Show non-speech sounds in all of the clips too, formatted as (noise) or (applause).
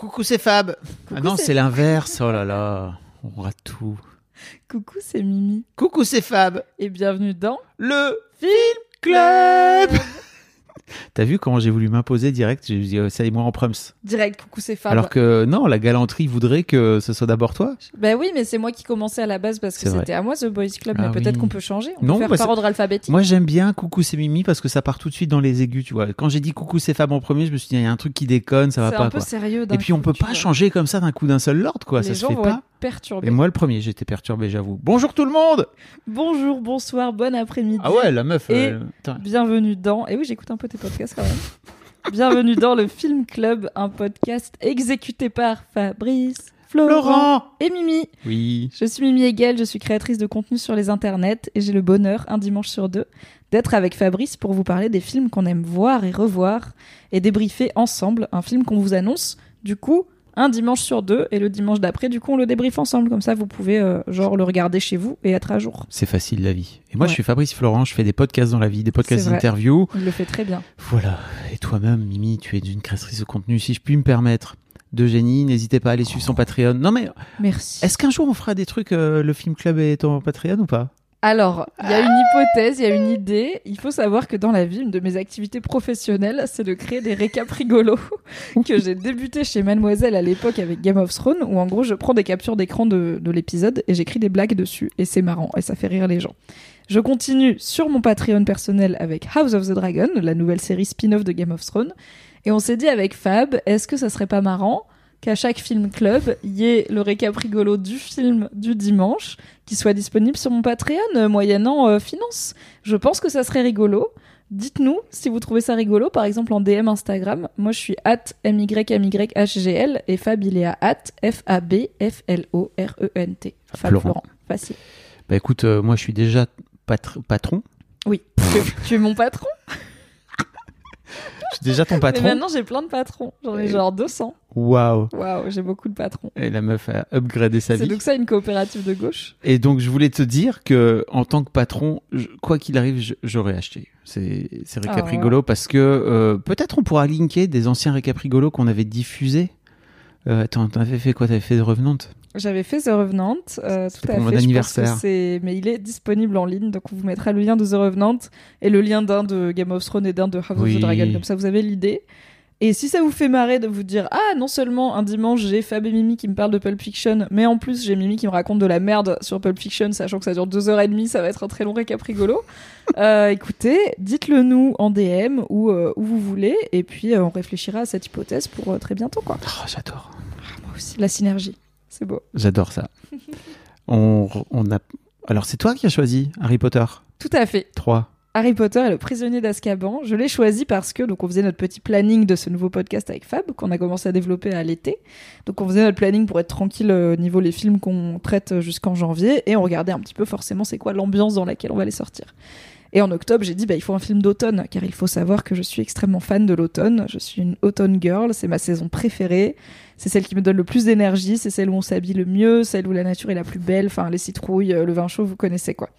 Coucou, c'est Fab. ah non, c'est- c'est l'inverse. Oh là là, on rate tout. Coucou, c'est Mimi. Coucou, c'est Fab. Et bienvenue dans Le Film club. T'as vu comment j'ai voulu m'imposer direct? J'ai dit, euh, ça et moi en prums. Direct, coucou, c'est Fab. Alors que non, la galanterie voudrait que ce soit d'abord toi. Bah oui, mais c'est moi qui commençais à la base parce que C'est c'était à moi The Boys Club, Ah mais peut-être qu'on peut changer. On Non, peut faire bah, par c'est- ordre alphabétique. Moi j'aime bien coucou c'est Mimi parce que ça part tout de suite dans les aigus, tu vois. Quand j'ai dit coucou c'est Fab en premier, je me suis dit il y a un truc qui déconne, ça va c'est pas un peu quoi. sérieux. Et puis on coup, peut pas vois. changer comme ça d'un coup d'un seul lord quoi, Les ça se fait pas. Être perturbés. Et moi le premier, j'étais perturbé, j'avoue. Bonjour tout le monde. Bonjour, bonsoir, bon après-midi. Ah ouais, la meuf. Et- euh. Bienvenue dans. Et oui, j'écoute un peu tes podcasts quand même. (laughs) Bienvenue dans le Film Club, un podcast exécuté par Fabrice, Florent, Florent. et Mimi. Oui. Je suis Mimi Hegel, je suis créatrice de contenu sur les internets et j'ai le bonheur, un dimanche sur deux, d'être avec Fabrice pour vous parler des films qu'on aime voir et revoir et débriefer ensemble un film qu'on vous annonce. Du coup, un dimanche sur deux et le dimanche d'après, du coup, on le débriefe ensemble. Comme ça, vous pouvez euh, genre le regarder chez vous et être à jour. C'est facile la vie. Et moi je suis Fabrice Florent, je fais des podcasts dans la vie, des podcasts d'interview. Il le fait très bien. Voilà. Et toi-même, Mimi, tu es une créatrice de contenu, si je puis me permettre. De génie, n'hésitez pas à aller suivre son Patreon. Non mais, Merci. est-ce qu'un jour on fera des trucs, euh, le film club est en Patreon ou pas? Alors, il y a une hypothèse, il y a une idée. Il faut savoir que dans la vie, une de mes activités professionnelles, c'est de créer des récaps rigolos (laughs) que j'ai débuté chez Mademoiselle à l'époque avec Game of Thrones, où en gros, je prends des captures d'écran de, de l'épisode et j'écris des blagues dessus. Et c'est marrant et ça fait rire les gens. Je continue sur mon Patreon personnel avec House of the Dragon, la nouvelle série spin-off de Game of Thrones. Et on s'est dit avec Fab, est-ce que ça serait pas marrant qu'à chaque film club, il y ait le récap rigolo du film du dimanche qui soit disponible sur mon Patreon, euh, moyennant euh, finance. Je pense que ça serait rigolo. Dites-nous si vous trouvez ça rigolo, par exemple en DM Instagram. Moi, je suis at MYMYHGL et Fab, il est à at F-A-B-F-L-O-R-E-N-T. Fab Florent. Florent. Facile. Bah écoute, euh, moi je suis déjà patr- patron. Oui. tu, (laughs) tu es mon patron? Je suis déjà ton Mais patron. maintenant, j'ai plein de patrons. J'en ai Et- genre 200. Waouh. Waouh, j'ai beaucoup de patrons. Et la meuf a upgradé sa C'est vie. donc ça une coopérative de gauche? Et donc je voulais te dire que en tant que patron, je- quoi qu'il arrive, j'aurais acheté. C'est c'est récap Ah ouais. rigolo parce que euh, peut-être on pourra linker des anciens récap rigolos qu'on avait diffusés. Euh, attends, t'avais fait quoi? T'avais fait de Revenant? J'avais fait The Revenant, euh, tout à mon fait. anniversaire. c'est- mais il est disponible en ligne, donc on vous mettra le lien de The Revenant et le lien d'un de Game of Thrones et d'un de House Oui. of the Dragon. Comme ça, vous avez l'idée. Et si ça vous fait marrer de vous dire ah non seulement un dimanche j'ai Fab et Mimi qui me parlent de Pulp Fiction, mais en plus j'ai Mimi qui me raconte de la merde sur Pulp Fiction, sachant que ça dure deux heures et demie, ça va être un très long récap rigolo. (laughs) Euh, écoutez, dites-le nous en DM ou euh, où vous voulez, et puis euh, on réfléchira à cette hypothèse pour très bientôt quoi. Oh, J'adore. Moi aussi, la synergie, c'est beau. J'adore ça. (laughs) on, on a. Alors c'est toi qui as choisi Harry Potter? Tout à fait. 3. Harry Potter et le prisonnier d'Azkaban. Je l'ai choisi parce que donc on faisait notre petit planning de ce nouveau podcast avec Fab qu'on a commencé à développer à l'été. Donc on faisait notre planning pour être tranquille euh, au niveau les films qu'on traite euh, jusqu'en janvier et on regardait un petit peu forcément c'est quoi l'ambiance dans laquelle on va les sortir. Et en octobre, j'ai dit bah il faut un film d'automne car il faut savoir que je suis extrêmement fan de l'automne. Je suis une automne girl, c'est ma saison préférée. C'est celle qui me donne le plus d'énergie, c'est celle où on s'habille le mieux, celle où la nature est la plus belle, enfin les citrouilles, euh, le vin chaud, vous connaissez quoi.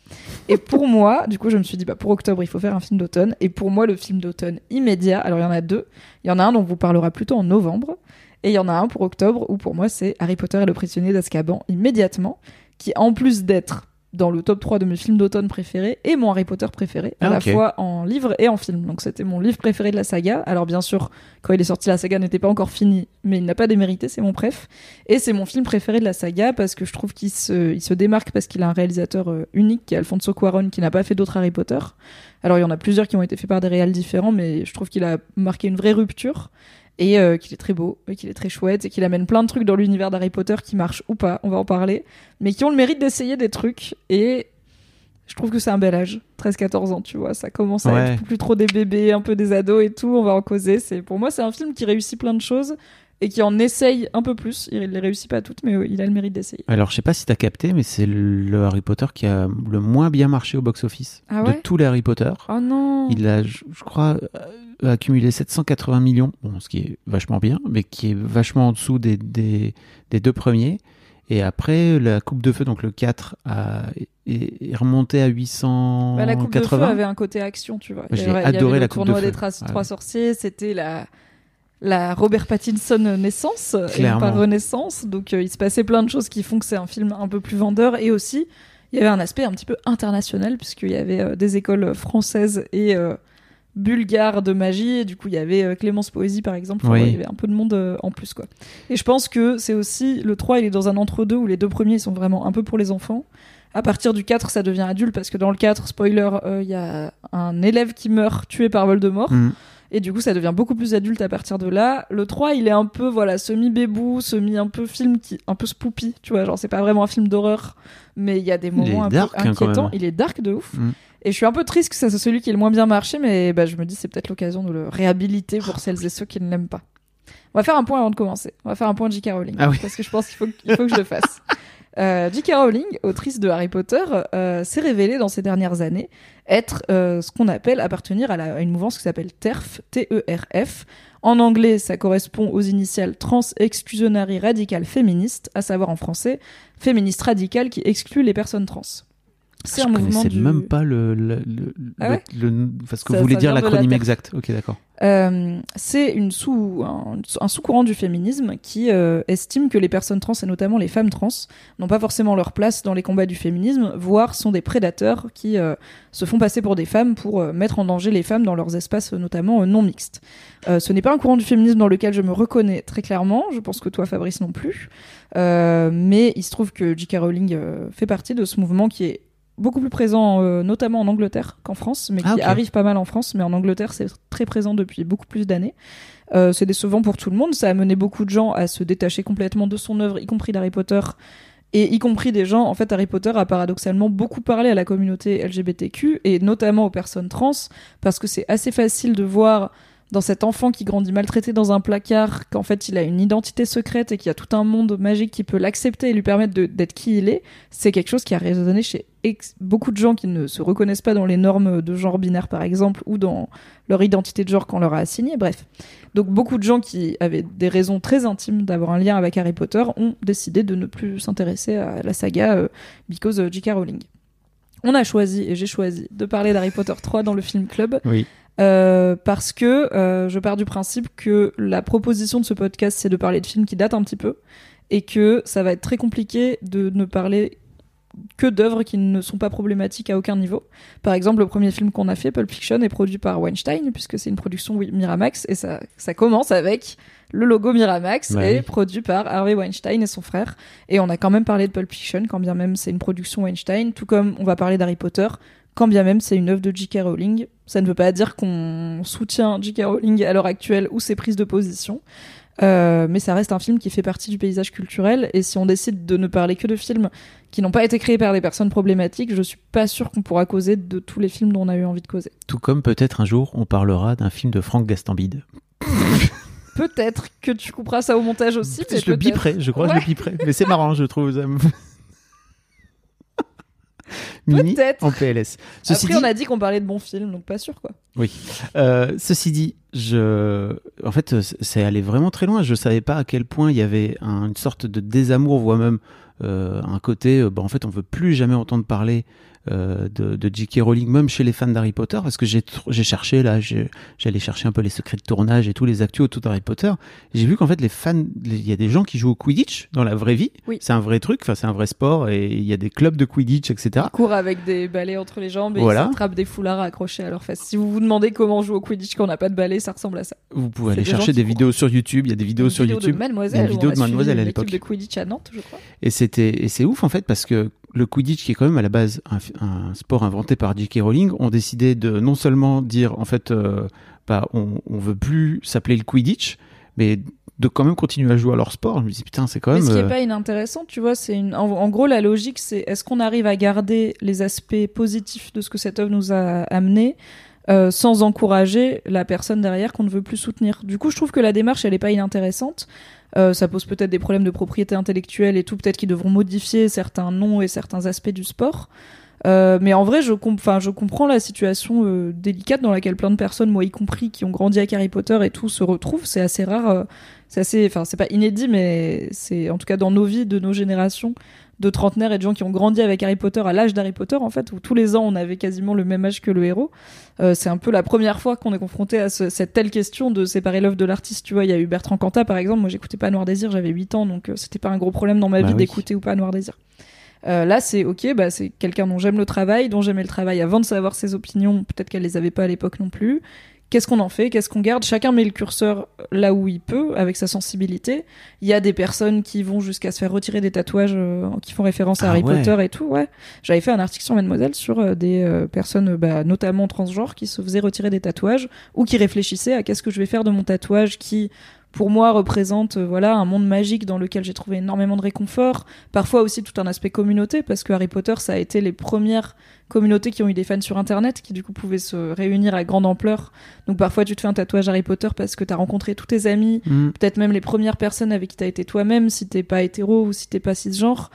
Et pour (laughs) moi, du coup, je me suis dit, bah, pour octobre, il faut faire un film d'automne. Et pour moi, le film d'automne immédiat, alors il y en a deux. Il y en a un dont on vous parlera plutôt en novembre. Et il y en a un pour octobre où pour moi, c'est Harry Potter et le prisonnier d'Azkaban immédiatement. Qui, en plus d'être dans le top 3 de mes films d'automne préférés et mon Harry Potter préféré, à Ah, la fois en livre et en film. Donc c'était mon livre préféré de la saga. Alors bien sûr, quand il est sorti, la saga n'était pas encore finie, mais il n'a pas démérité, c'est mon préf. Et c'est mon film préféré de la saga parce que je trouve qu'il se, il se démarque parce qu'il a un réalisateur euh, unique qui est Alfonso Cuarón qui n'a pas fait d'autres Harry Potter. Alors il y en a plusieurs qui ont été faits par des réals différents, mais je trouve qu'il a marqué une vraie rupture et euh, qu'il est très beau, et qu'il est très chouette et qu'il amène plein de trucs dans l'univers d'Harry Potter qui marchent ou pas, on va en parler, mais qui ont le mérite d'essayer des trucs et Je trouve que c'est un bel âge, 13-14 ans, tu vois. Ça commence à Ouais. être plus trop des bébés, un peu des ados et tout. On va en causer. C'est pour moi, c'est un film qui réussit plein de choses et qui en essaye un peu plus. Il les réussit pas toutes, mais euh, il a le mérite d'essayer. Alors, je sais pas si t'as capté, mais c'est le Harry Potter qui a le moins bien marché au box-office Ah de tous les Harry Potter. Oh non. Il a, je, je crois, euh, accumulé 780 millions, bon, ce qui est vachement bien, mais qui est vachement en dessous des, des, des deux premiers. Et après, la Coupe de Feu, donc le 4, a, est, est remonté à 880. Bah, la coupe de feu avait un côté action, tu vois. J'ai y avait- adoré la le coupe de tournoi feu. des Tra- Ouais. trois sorciers, c'était la la Robert Pattinson naissance et pas renaissance. Donc euh, il se passait plein de choses qui font que c'est un film un peu plus vendeur et aussi il y avait un aspect un petit peu international puisqu'il y avait euh, des écoles françaises et euh, bulgares de magie et du coup il y avait euh, Clémence Poésie par exemple Enfin, Oui. ouais, il y avait un peu de monde euh, en plus quoi et je pense que c'est aussi le 3 il est dans un entre-deux où les deux premiers ils sont vraiment un peu pour les enfants à partir du 4 ça devient adulte parce que dans le 4 spoiler euh, il y a un élève qui meurt tué par Voldemort Mm. et du coup, ça devient beaucoup plus adulte à partir de là. Le 3, il est un peu, voilà, semi-bébou, semi un peu film qui, un peu spoopy, tu vois. Genre, c'est pas vraiment un film d'horreur, mais il y a des moments un dark, peu hein, inquiétants. il est dark de ouf. Mm. Et je suis un peu triste que ça soit celui qui est le moins bien marché, mais bah, je me dis, c'est peut-être l'occasion de le réhabiliter pour celles et ceux qui ne l'aiment pas. On va faire un point avant de commencer. On va faire un point J.K. Rowling. Ah oui. Parce que je pense qu'il faut, que je le fasse. (laughs) Euh, J.K. Rowling, autrice de Harry Potter, euh, s'est révélée dans ces dernières années être euh, ce qu'on appelle appartenir à, la- à une mouvance qui s'appelle TERF, T-E-R-F. En anglais, ça correspond aux initiales Trans Exclusionary Radical Féministe, à savoir en français, féministe radical qui exclut les personnes trans. C'est Je un mouvement connaissais du... même pas le, le, le, Ah ouais le- le- enfin, ce que Ça- voulait ça dire la l'acronyme exact. Ok, d'accord. Euh, c'est une sous, un, un sous-courant du féminisme qui euh, estime que les personnes trans, et notamment les femmes trans, n'ont pas forcément leur place dans les combats du féminisme, voire sont des prédateurs qui euh, se font passer pour des femmes pour euh, mettre en danger les femmes dans leurs espaces, notamment non mixtes. Euh, ce n'est pas un courant du féminisme dans lequel je me reconnais très clairement, je pense que toi Fabrice non plus, Euh, mais il se trouve que J.K. Rowling fait partie de ce mouvement qui est beaucoup plus présent euh, notamment en Angleterre qu'en France, mais qui Ah, ok. arrive pas mal en France, mais en Angleterre c'est très présent depuis beaucoup plus d'années. Euh, c'est décevant pour tout le monde, ça a mené beaucoup de gens à se détacher complètement de son œuvre, y compris d'Harry Potter, et y compris des gens, en fait Harry Potter a paradoxalement beaucoup parlé à la communauté LGBTQ, et notamment aux personnes trans, parce que c'est assez facile de voir dans cet enfant qui grandit maltraité dans un placard qu'en fait il a une identité secrète et qu'il y a tout un monde magique qui peut l'accepter et lui permettre d'être qui il est, c'est quelque chose qui a résonné chez beaucoup de gens qui ne se reconnaissent pas dans les normes de genre binaire par exemple ou dans leur identité de genre qu'on leur a assignée, bref. Donc beaucoup de gens qui avaient des raisons très intimes d'avoir un lien avec Harry Potter ont décidé de ne plus s'intéresser à la saga euh, because of J.K. Rowling. On a choisi, et j'ai choisi, de parler d'Harry Potter 3 dans le film club, Oui. Euh, parce que euh, je pars du principe que la proposition de ce podcast, c'est de parler de films qui datent un petit peu, et que ça va être très compliqué de ne parler que d'œuvres qui ne sont pas problématiques à aucun niveau. Par exemple, le premier film qu'on a fait, Pulp Fiction, est produit par Weinstein, puisque c'est une production Miramax, et ça, ça commence avec le logo Miramax, Ouais. et produit par Harvey Weinstein et son frère. Et on a quand même parlé de Pulp Fiction, quand bien même c'est une production Weinstein, tout comme on va parler d'Harry Potter, quand bien même c'est une œuvre de J.K. Rowling. Ça ne veut pas dire qu'on soutient J.K. Rowling à l'heure actuelle ou ses prises de position. Euh, mais ça reste un film qui fait partie du paysage culturel et si on décide de ne parler que de films qui n'ont pas été créés par des personnes problématiques, je suis pas sûre qu'on pourra causer de tous les films dont on a eu envie de causer. Tout comme peut-être un jour on parlera d'un film de Franck Gastambide. (laughs) Peut-être que tu couperas ça au montage aussi. je le biperai, je crois que je le biperai. Mais c'est marrant, je trouve. Peut-être. en PLS. Ceci Après, dit, on a dit qu'on parlait de bons films, donc pas sûr quoi. Euh, ceci dit, je, en fait, c'est allé vraiment très loin. Je savais pas à quel point il y avait un- une sorte de désamour, voire même euh, un côté, euh, bah, en fait, on veut plus jamais entendre parler de, de J.K. Rowling, même chez les fans d'Harry Potter, parce que j'ai cherché là, j'ai- j'allais chercher un peu les secrets de tournage et tous les actus autour d'Harry Potter. J'ai vu qu'en fait, les fans, il y a des gens qui jouent au Quidditch dans la vraie vie. Oui. C'est un vrai truc, enfin, c'est un vrai sport, et il y a des clubs de Quidditch, etc. Ils courent avec des balais entre les jambes et Voilà. ils s'attrapent des foulards accrochés à leurs fesses. Si vous vous demandez comment on joue au Quidditch quand on n'a pas de balai, ça ressemble à ça. Vous pouvez aller des chercher des vidéos sur YouTube. Il y a des vidéos Une sur vidéo YouTube. de Mademoiselle. Il y a une vidéo de Mademoiselle à l'époque. de Quidditch à Nantes, je crois. Et c'était et c'est ouf en fait parce que le Quidditch qui est quand même à la base un, un sport inventé par J.K. Rowling ont décidé de non seulement dire en fait euh, bah on, on veut plus s'appeler le Quidditch mais de quand même continuer à jouer à leur sport. Je me dis putain, c'est quand même. Mais ce qui est euh, pas inintéressant, tu vois, c'est une... en, en gros la logique, c'est est-ce qu'on arrive à garder les aspects positifs de ce que cette œuvre nous a amené euh, sans encourager la personne derrière qu'on ne veut plus soutenir? Du coup, je trouve que la démarche, elle est pas inintéressante. Euh, ça pose peut-être des problèmes de propriété intellectuelle et tout, peut-être qu'ils devront modifier certains noms et certains aspects du sport. Euh, mais en vrai, je, com- enfin, je comprends la situation euh, délicate dans laquelle plein de personnes, moi y compris, qui ont grandi avec Harry Potter et tout, se retrouvent. C'est assez rare. euh, c'est assez, enfin, c'est pas inédit, mais c'est en tout cas dans nos vies, de nos générations de trentenaires et de gens qui ont grandi avec Harry Potter à l'âge d'Harry Potter, en fait, où tous les ans on avait quasiment le même âge que le héros. Euh, c'est un peu la première fois qu'on est confronté à ce- cette telle question de séparer l'œuvre de l'artiste. Tu vois, il y a eu Bertrand Cantat, par exemple. Moi, j'écoutais pas Noir Désir, j'avais 8 ans, donc euh, c'était pas un gros problème dans ma Bah vie oui. d'écouter ou pas Noir Désir. Euh, là, c'est ok, bah, c'est quelqu'un dont j'aime le travail, dont j'aimais le travail avant de savoir ses opinions. Peut-être qu'elle les avait pas à l'époque non plus. Qu'est-ce qu'on en fait Qu'est-ce qu'on garde Chacun met le curseur là où il peut, avec sa sensibilité. Il y a des personnes qui vont jusqu'à se faire retirer des tatouages euh, qui font référence à Ah Harry ouais. Potter et tout. Ouais, j'avais fait un article sur Mademoiselle sur euh, des euh, personnes, bah, notamment transgenres, qui se faisaient retirer des tatouages ou qui réfléchissaient à qu'est-ce que je vais faire de mon tatouage qui pour moi représente euh, voilà un monde magique dans lequel j'ai trouvé énormément de réconfort parfois aussi tout un aspect communauté parce que Harry Potter ça a été les premières communautés qui ont eu des fans sur internet qui du coup pouvaient se réunir à grande ampleur donc parfois tu te fais un tatouage Harry Potter parce que t'as rencontré tous tes amis hmm. peut-être même les premières personnes avec qui t'as été toi-même si t'es pas hétéro ou si t'es pas cisgenre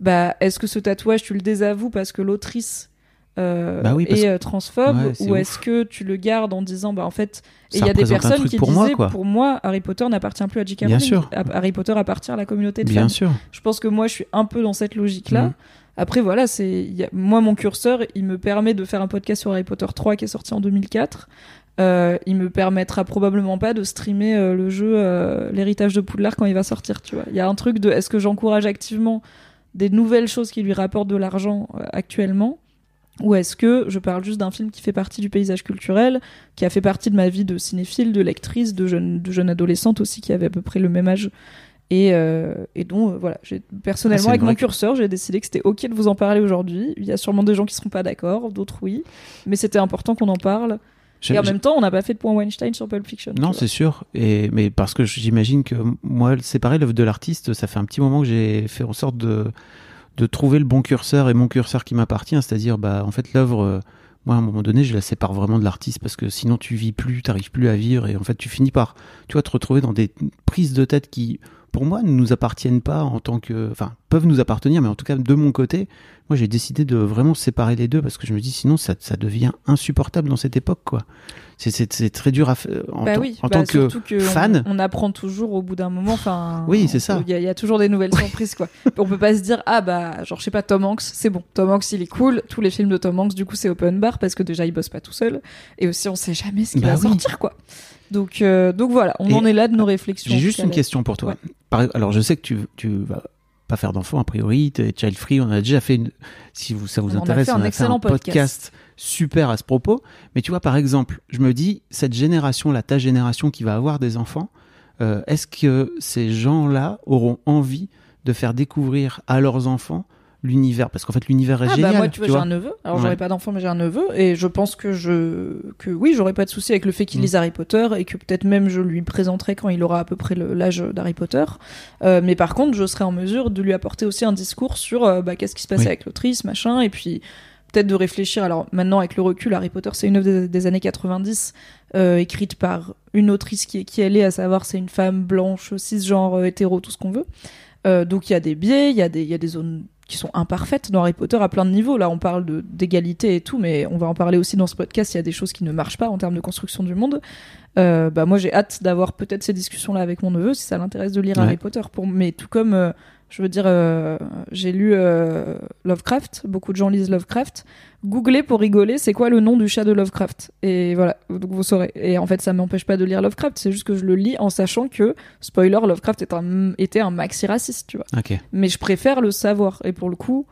bah est-ce que ce tatouage tu le désavoues parce que l'autrice euh, Bah oui, parce est euh, transphobe Ouais, ou est-ce que tu le gardes en disant bah en fait et il y a des personnes qui pour disaient moi, quoi. pour moi Harry Potter n'appartient plus à J.K. Rowling Harry Potter appartient à la communauté de Bien fans sûr. je pense que moi je suis un peu dans cette logique là Mhm. après voilà c'est a- moi mon curseur il me permet de faire un podcast sur Harry Potter 3 qui est sorti en 2004 Euh, il me permettra probablement pas de streamer euh, le jeu euh, l'héritage de Poudlard quand il va sortir tu vois il y a un truc de est-ce que j'encourage activement des nouvelles choses qui lui rapportent de l'argent actuellement? Ou est-ce que je parle juste d'un film qui fait partie du paysage culturel, qui a fait partie de ma vie de cinéphile, de lectrice, de jeune, de jeune adolescente aussi, qui avait à peu près le même âge et, euh, et dont, euh, voilà, personnellement, Ah, avec mon curseur, j'ai décidé que c'était ok de vous en parler aujourd'hui. Il y a sûrement des gens qui seront pas d'accord, d'autres oui, mais c'était important qu'on en parle. Et en même temps, on n'a pas fait de point Weinstein sur Pulp Fiction. Non, c'est sûr. Et mais parce que j'imagine que moi, c'est pareil, l'œuvre de l'artiste, ça fait un petit moment que j'ai fait en sorte de de trouver le bon curseur et mon curseur qui m'appartient, c'est-à-dire bah en fait l'œuvre. euh, moi, à un moment donné, je la sépare vraiment de l'artiste parce que sinon tu vis plus, t'arrives plus à vivre et en fait tu finis par, tu vois, te retrouver dans des prises de tête qui, pour moi, ne nous appartiennent pas en tant que, enfin, peuvent nous appartenir, mais en tout cas de mon côté, moi j'ai décidé de vraiment séparer les deux parce que je me dis sinon ça, ça devient insupportable dans cette époque, quoi. C'est- très dur à faire en, Bah tant- oui, en bah tant que fan. On, on apprend toujours au bout d'un moment. Enfin, Oui, c'est ça. Il y, a- il y a toujours des nouvelles (laughs) surprises, quoi. on peut pas se dire ah bah genre je sais pas Tom Hanks, c'est bon. Tom Hanks il est cool. Tous les films de Tom Hanks du coup c'est open bar parce que déjà il bosse pas tout seul et aussi on sait jamais ce qui Bah va oui. sortir quoi. Donc euh, donc voilà, on Et en est là de nos réflexions. J'ai juste une question pour toi. Par- alors, je sais que tu, tu vas pas faire d'enfant, a priori, tu es child free. On a déjà fait une. Si vous, ça vous On en a intéresse, on a fait excellent un podcast. podcast. Super à ce propos. Mais tu vois, par exemple, je me dis, cette génération, là, ta génération qui va avoir des enfants, euh, est-ce que ces gens-là auront envie de faire découvrir à leurs enfants l'univers? Parce qu'en fait, l'univers est Ah génial. bah moi tu vois, j'ai vois. un neveu. Alors Ouais. j'aurais pas d'enfant mais j'ai un neveu et je pense que je que oui j'aurais pas de souci avec le fait qu'il Mm. lise Harry Potter et que peut-être même je lui présenterai quand il aura à peu près l'âge d'Harry Potter. Euh, mais par contre je serai en mesure de lui apporter aussi un discours sur euh, bah, qu'est-ce qui se passait Oui. avec l'autrice machin et puis peut-être de réfléchir. Alors maintenant avec le recul Harry Potter c'est une œuvre des, des années 90 euh, écrite par une autrice qui est qui elle est à savoir c'est une femme blanche cisgenre euh, hétéro tout ce qu'on veut. Euh, donc il y a des biais, il y a des y a des zones qui sont imparfaites dans Harry Potter à plein de niveaux. Là, on parle de d'égalité et tout, mais on va en parler aussi dans ce podcast. Il y a des choses qui ne marchent pas en termes de construction du monde. Euh, bah moi, j'ai hâte d'avoir peut-être ces discussions-là avec mon neveu si ça l'intéresse de lire Ouais. Harry Potter. Pour mais tout comme je veux dire, euh, j'ai lu euh, Lovecraft. Beaucoup de gens lisent Lovecraft. Googlez pour rigoler, c'est quoi le nom du chat de Lovecraft? Et voilà, donc vous saurez. Et en fait, ça m'empêche pas de lire Lovecraft. C'est juste que je le lis en sachant que spoiler, Lovecraft est un, était un maxi raciste, tu vois Ok. mais je préfère le savoir. Et pour le coup,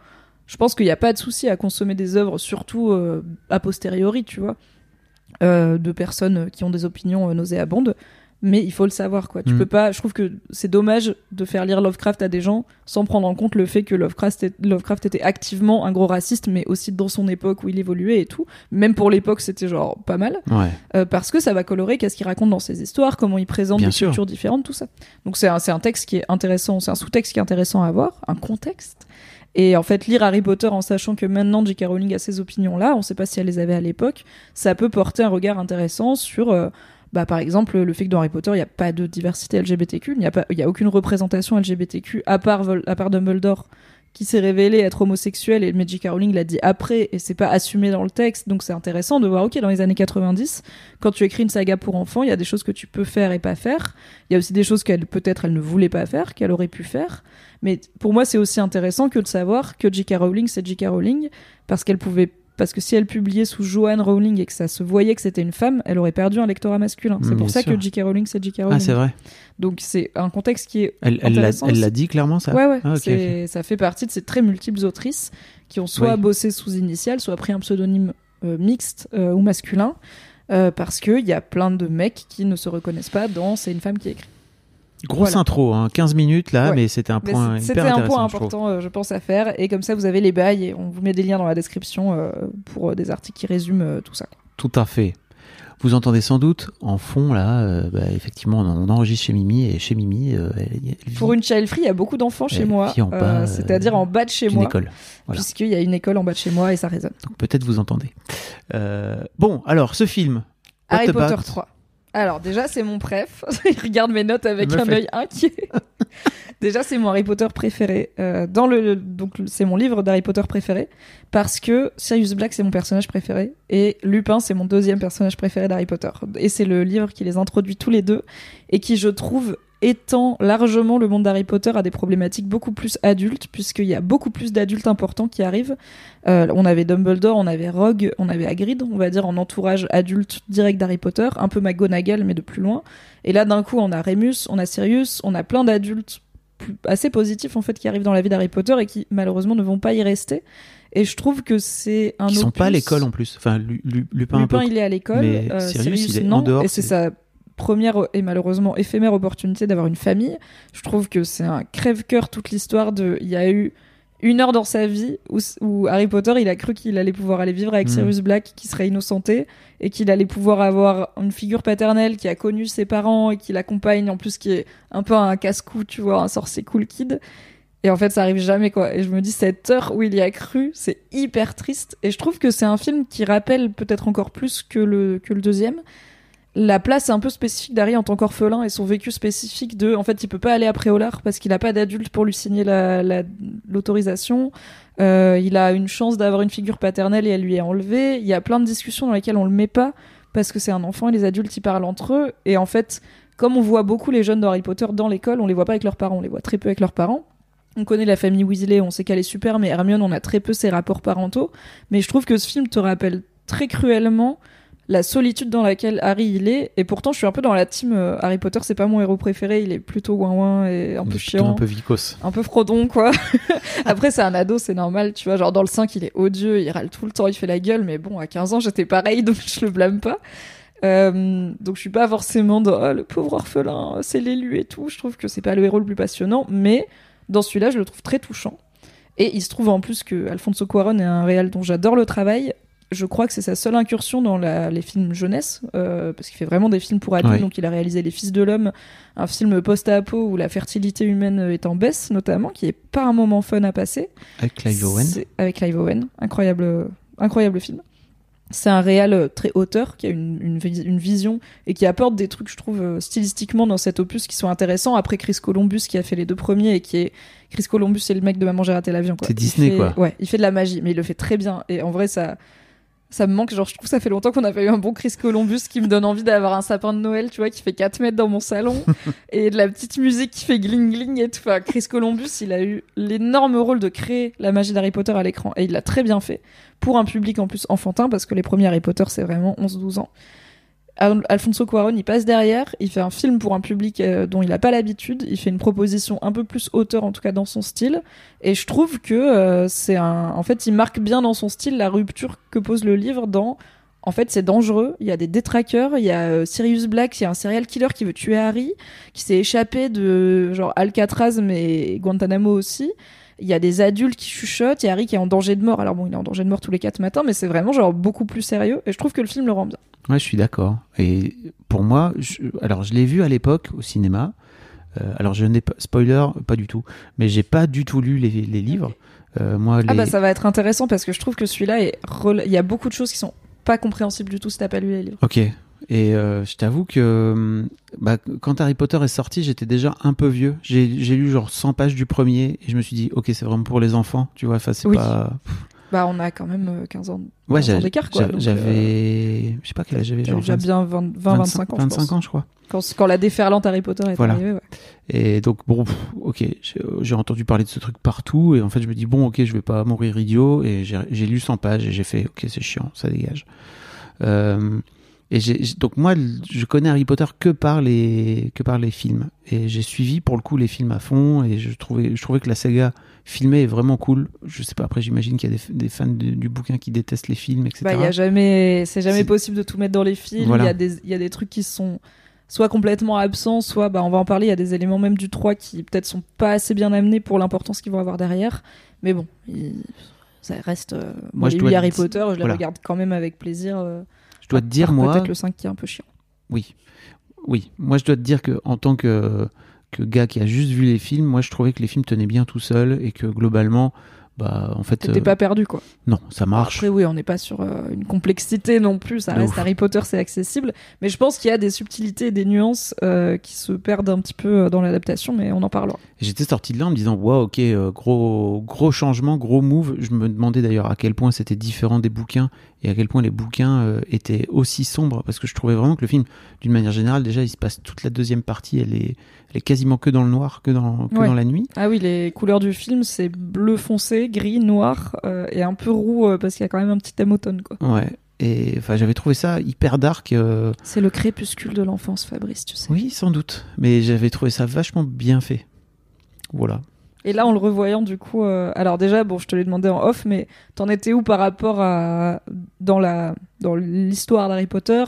je pense qu'il n'y a pas de souci à consommer des œuvres, surtout euh, a posteriori, tu vois, euh, de personnes qui ont des opinions nauséabondes. Mais il faut le savoir quoi. Tu Mm. peux pas. Je trouve que c'est dommage de faire lire Lovecraft à des gens sans prendre en compte le fait que Lovecraft, est- Lovecraft était activement un gros raciste, mais aussi dans son époque où il évoluait et tout. Même pour l'époque, c'était genre pas mal Ouais. euh, parce que ça va colorer qu'est-ce qu'il raconte dans ses histoires, comment il présente Bien des sûr. cultures différentes, tout ça. Donc c'est un, c'est un texte qui est intéressant, c'est un sous-texte qui est intéressant à avoir, un contexte. Et en fait, lire Harry Potter en sachant que maintenant J.K. Rowling a ces opinions-là, on ne sait pas si elle les avait à l'époque, ça peut porter un regard intéressant sur, euh, bah, par exemple, le fait que dans Harry Potter, il n'y a pas de diversité LGBTQ, il n'y a, pas- y a aucune représentation LGBTQ à part, à part Dumbledore qui s'est révélé être homosexuel et J.K. Rowling l'a dit après et c'est pas assumé dans le texte donc c'est intéressant de voir ok dans les années 90 quand tu écris une saga pour enfants il y a des choses que tu peux faire et pas faire il y a aussi des choses qu'elle peut-être elle ne voulait pas faire qu'elle aurait pu faire mais pour moi c'est aussi intéressant que de savoir que J.K. Rowling c'est J.K. Rowling parce qu'elle pouvait parce que si elle publiait sous Joanne Rowling et que ça se voyait que c'était une femme, elle aurait perdu un lectorat masculin. C'est Mm, pour ça sûr. que J.K. Rowling c'est J.K. Rowling. Ah, c'est vrai. Donc c'est un contexte qui est Elle elle l'a elle dit clairement, ça Ouais, ouais. Ah, Ça fait partie de ces très multiples autrices qui ont soit Oui. bossé sous initial, soit pris un pseudonyme euh, mixte euh, ou masculin. euh, parce qu'il y a plein de mecs qui ne se reconnaissent pas dans c'est une femme qui écrit. Grosse Voilà. intro, hein, 15 minutes là, Ouais. mais c'était un point C'était un point je important, euh, je pense, à faire. Et comme ça, vous avez les bails et on vous met des liens dans la description euh, pour euh, des articles qui résument euh, tout ça. Tout à fait. Vous entendez sans doute en fond là, bah, effectivement, on, enregistre chez Mimi et chez Mimi, elle, elle vit Pour une child free, il y a beaucoup d'enfants chez moi, c'est-à-dire en bas de chez moi, école. Voilà. puisqu'il y a une école en bas de chez moi et ça résonne. Donc peut-être vous entendez. Bon, alors ce film. Harry Potter about- 3. Alors déjà c'est mon préf. (laughs) Il regarde mes notes avec un fait- œil inquiet. (laughs) déjà c'est mon Harry Potter préféré. Euh, dans le donc c'est mon livre d'Harry Potter préféré parce que Sirius Black c'est mon personnage préféré et Lupin c'est mon deuxième personnage préféré d'Harry Potter. Et c'est le livre qui les introduit tous les deux et qui je trouve étend largement le monde d'Harry Potter à des problématiques beaucoup plus adultes puisqu'il y a beaucoup plus d'adultes importants qui arrivent. Euh, on avait Dumbledore, on avait Rogue, on avait Hagrid, on va dire en entourage adulte direct d'Harry Potter, un peu McGonagall mais de plus loin. Et là d'un coup on a Remus, on a Sirius, on a plein d'adultes assez positifs en fait qui arrivent dans la vie d'Harry Potter et qui malheureusement ne vont pas y rester. Et je trouve que c'est un sont opus- pas à l'école en plus. Enfin, Lu- Lu- Lupin, un Lupin, peu. il est à l'école. Mais euh, Sirius, Sirius, il est non. en dehors, et c'est c'est- sa première et malheureusement éphémère opportunité d'avoir une famille. Je trouve que c'est un crève-cœur toute l'histoire de. Il y a eu une heure dans sa vie où, où Harry Potter, il a cru qu'il allait pouvoir aller vivre avec Mm. Sirius Black, qui serait innocenté, et qu'il allait pouvoir avoir une figure paternelle qui a connu ses parents et qui l'accompagne, en plus qui est un peu un casse-cou, tu vois, un sorcier cool kid. Et en fait, ça arrive jamais, quoi. Et je me dis, cette heure où il y a cru, c'est hyper triste. Et je trouve que c'est un film qui rappelle peut-être encore plus que le, que le deuxième. La place un peu spécifique d'Harry en tant qu'orphelin et son vécu spécifique de, en fait, il peut pas aller à Préolard parce qu'il a pas d'adulte pour lui signer la- la- l'autorisation. Euh, il a une chance d'avoir une figure paternelle et elle lui est enlevée. Il y a plein de discussions dans lesquelles on le met pas parce que c'est un enfant et les adultes y parlent entre eux. Et en fait, comme on voit beaucoup les jeunes d'Harry Potter dans l'école, on les voit pas avec leurs parents, on les voit très peu avec leurs parents. On connaît la famille Weasley, on sait qu'elle est super, mais Hermione, on a très peu ses rapports parentaux. Mais je trouve que ce film te rappelle très cruellement la solitude dans laquelle Harry il est. Et pourtant, je suis un peu dans la team euh, Harry Potter, c'est pas mon héros préféré, il est plutôt ouin et un peu chiant un peu vicos. un peu frodon quoi. (laughs) Après c'est un ado, c'est normal, tu vois, genre dans le 5 il est odieux, il râle tout le temps, il fait la gueule, mais bon à 15 ans j'étais pareil (laughs) donc je le blâme pas. Euh, donc je suis pas forcément dans oh, le pauvre orphelin, c'est l'élu et tout, je trouve que c'est pas le héros le plus passionnant, mais dans celui-là je le trouve très touchant. Et il se trouve en plus que Alfonso Cuarón est un réal dont j'adore le travail. Je crois que c'est sa seule incursion dans la- les films jeunesse, euh, parce qu'il fait vraiment des films pour adultes. Ouais. Donc il a réalisé Les Fils de l'homme, un film post-apo où la fertilité humaine est en baisse, notamment, qui est pas un moment fun à passer. Avec Clive Owen. Avec Clive Owen, incroyable, incroyable film. C'est un réal euh, très auteur qui a une, une, vis- une vision et qui apporte des trucs, je trouve, euh, stylistiquement dans cet opus qui sont intéressants. Après Chris Columbus qui a fait les deux premiers et qui est Chris Columbus, c'est le mec de Maman j'ai raté l'avion. C'est Disney, fait- quoi. Ouais, il fait de la magie, mais il le fait très bien. Et en vrai, ça, ça me manque. Genre, je trouve que ça fait longtemps qu'on n'a pas eu un bon Chris Columbus qui me donne envie d'avoir un sapin de Noël, tu vois, qui fait 4 mètres dans mon salon (laughs) et de la petite musique qui fait gling gling et tout. Enfin, Chris Columbus, il a eu l'énorme rôle de créer la magie d'Harry Potter à l'écran et il l'a très bien fait pour un public en plus enfantin parce que les premiers Harry Potter, c'est vraiment 11-12 ans. Al- Alfonso Cuarón, il passe derrière, il fait un film pour un public euh, dont il n'a pas l'habitude, il fait une proposition un peu plus auteur en tout cas dans son style, et je trouve que euh, c'est un, en fait, il marque bien dans son style la rupture que pose le livre dans en fait, c'est dangereux. Il y a des détraqueurs. Il y a euh, Sirius Black, il y a un serial killer qui veut tuer Harry, qui s'est échappé de genre Alcatraz, mais Guantanamo aussi. Il y a des adultes qui chuchotent. Il y a Harry qui est en danger de mort. Alors bon, il est en danger de mort tous les quatre matins, mais c'est vraiment genre beaucoup plus sérieux. Et je trouve que le film le rend bien. Ouais, je suis d'accord. Et pour moi, je- alors je l'ai vu à l'époque au cinéma. Euh, alors je n'ai pas spoiler, pas du tout, mais j'ai pas du tout lu les, les livres. Euh, moi, Ah bah ça va être intéressant parce que je trouve que celui-là est. Il y a beaucoup de choses qui sont pas compréhensibles du tout si t'as pas lu les livres. Ok. Et euh, je t'avoue que hum, bah, quand Harry Potter est sorti, j'étais déjà un peu vieux. J'ai lu genre 100 pages du premier et je me suis dit, ok, c'est vraiment pour les enfants, tu vois. Enfin, c'est Oui. pas. Bah on a quand même euh, 15 ans, Ouais, 15 ans j'ai- d'écart quoi. j'a- donc, euh, j'avais. Je sais pas quel âge j'avais, J'avais genre déjà 20 bien 20, 20 25 ans. je 25 pense. ans, je crois. Quand, quand la déferlante Harry Potter est Voilà. arrivée, ouais. Et donc, bon, pff, ok, j'ai entendu parler de ce truc partout, et en fait, je me dis, bon, ok, je vais pas mourir idiot, et j'ai j'ai lu 100 pages, et j'ai fait, ok, c'est chiant, ça dégage. Euh, et donc, moi, je connais Harry Potter que par les, que par les films, et j'ai suivi pour le coup les films à fond, et je trouvais, je trouvais que la saga filmée est vraiment cool. Je sais pas, après, j'imagine qu'il y a des, des fans du, du bouquin qui détestent les films, etc. Bah, il y a jamais, c'est jamais possible de tout mettre dans les films. Il Voilà. y a des, il y a des trucs qui sont soit complètement absents, soit, bah, on va en parler. Il y a des éléments même du 3 qui peut-être sont pas assez bien amenés pour l'importance qu'ils vont avoir derrière. Mais bon, ça reste. euh, Moi, je j'ai dois Harry Potter, je voilà. regarde quand même avec plaisir. euh, je dois te dire, moi, Peut-être le 5 qui est un peu chiant. Oui, oui. Moi, je dois te dire que en tant que que gars qui a juste vu les films, moi, je trouvais que les films tenaient bien tout seuls et que globalement, bah, en fait, T'étais euh, pas perdu, quoi. non, ça marche. Après, oui, on n'est pas sur euh, une complexité non plus. Ça reste ouf. Harry Potter, c'est accessible. Mais je pense qu'il y a des subtilités et des nuances euh, qui se perdent un petit peu euh, dans l'adaptation, mais on en parlera. J'étais sorti de là en me disant, wow, ok, gros, gros changement, gros move. Je me demandais d'ailleurs à quel point c'était différent des bouquins et à quel point les bouquins euh, étaient aussi sombres parce que je trouvais vraiment que le film, d'une manière générale, déjà, il se passe toute la deuxième partie, elle est, elle est quasiment que dans le noir, que dans, que Ouais. dans la nuit. Ah oui, les couleurs du film, c'est bleu foncé, gris, noir euh, et un peu roux euh, parce qu'il y a quand même un petit thème automne. quoi. Ouais. Et enfin, j'avais trouvé ça hyper dark. C'est le crépuscule de l'enfance, Fabrice, tu sais. Oui, sans doute. Mais j'avais trouvé ça vachement bien fait. Voilà. Et là, en le revoyant, du coup, euh, alors déjà, bon, je te l'ai demandé en off, mais t'en étais où par rapport à dans la dans l'histoire d'Harry Potter?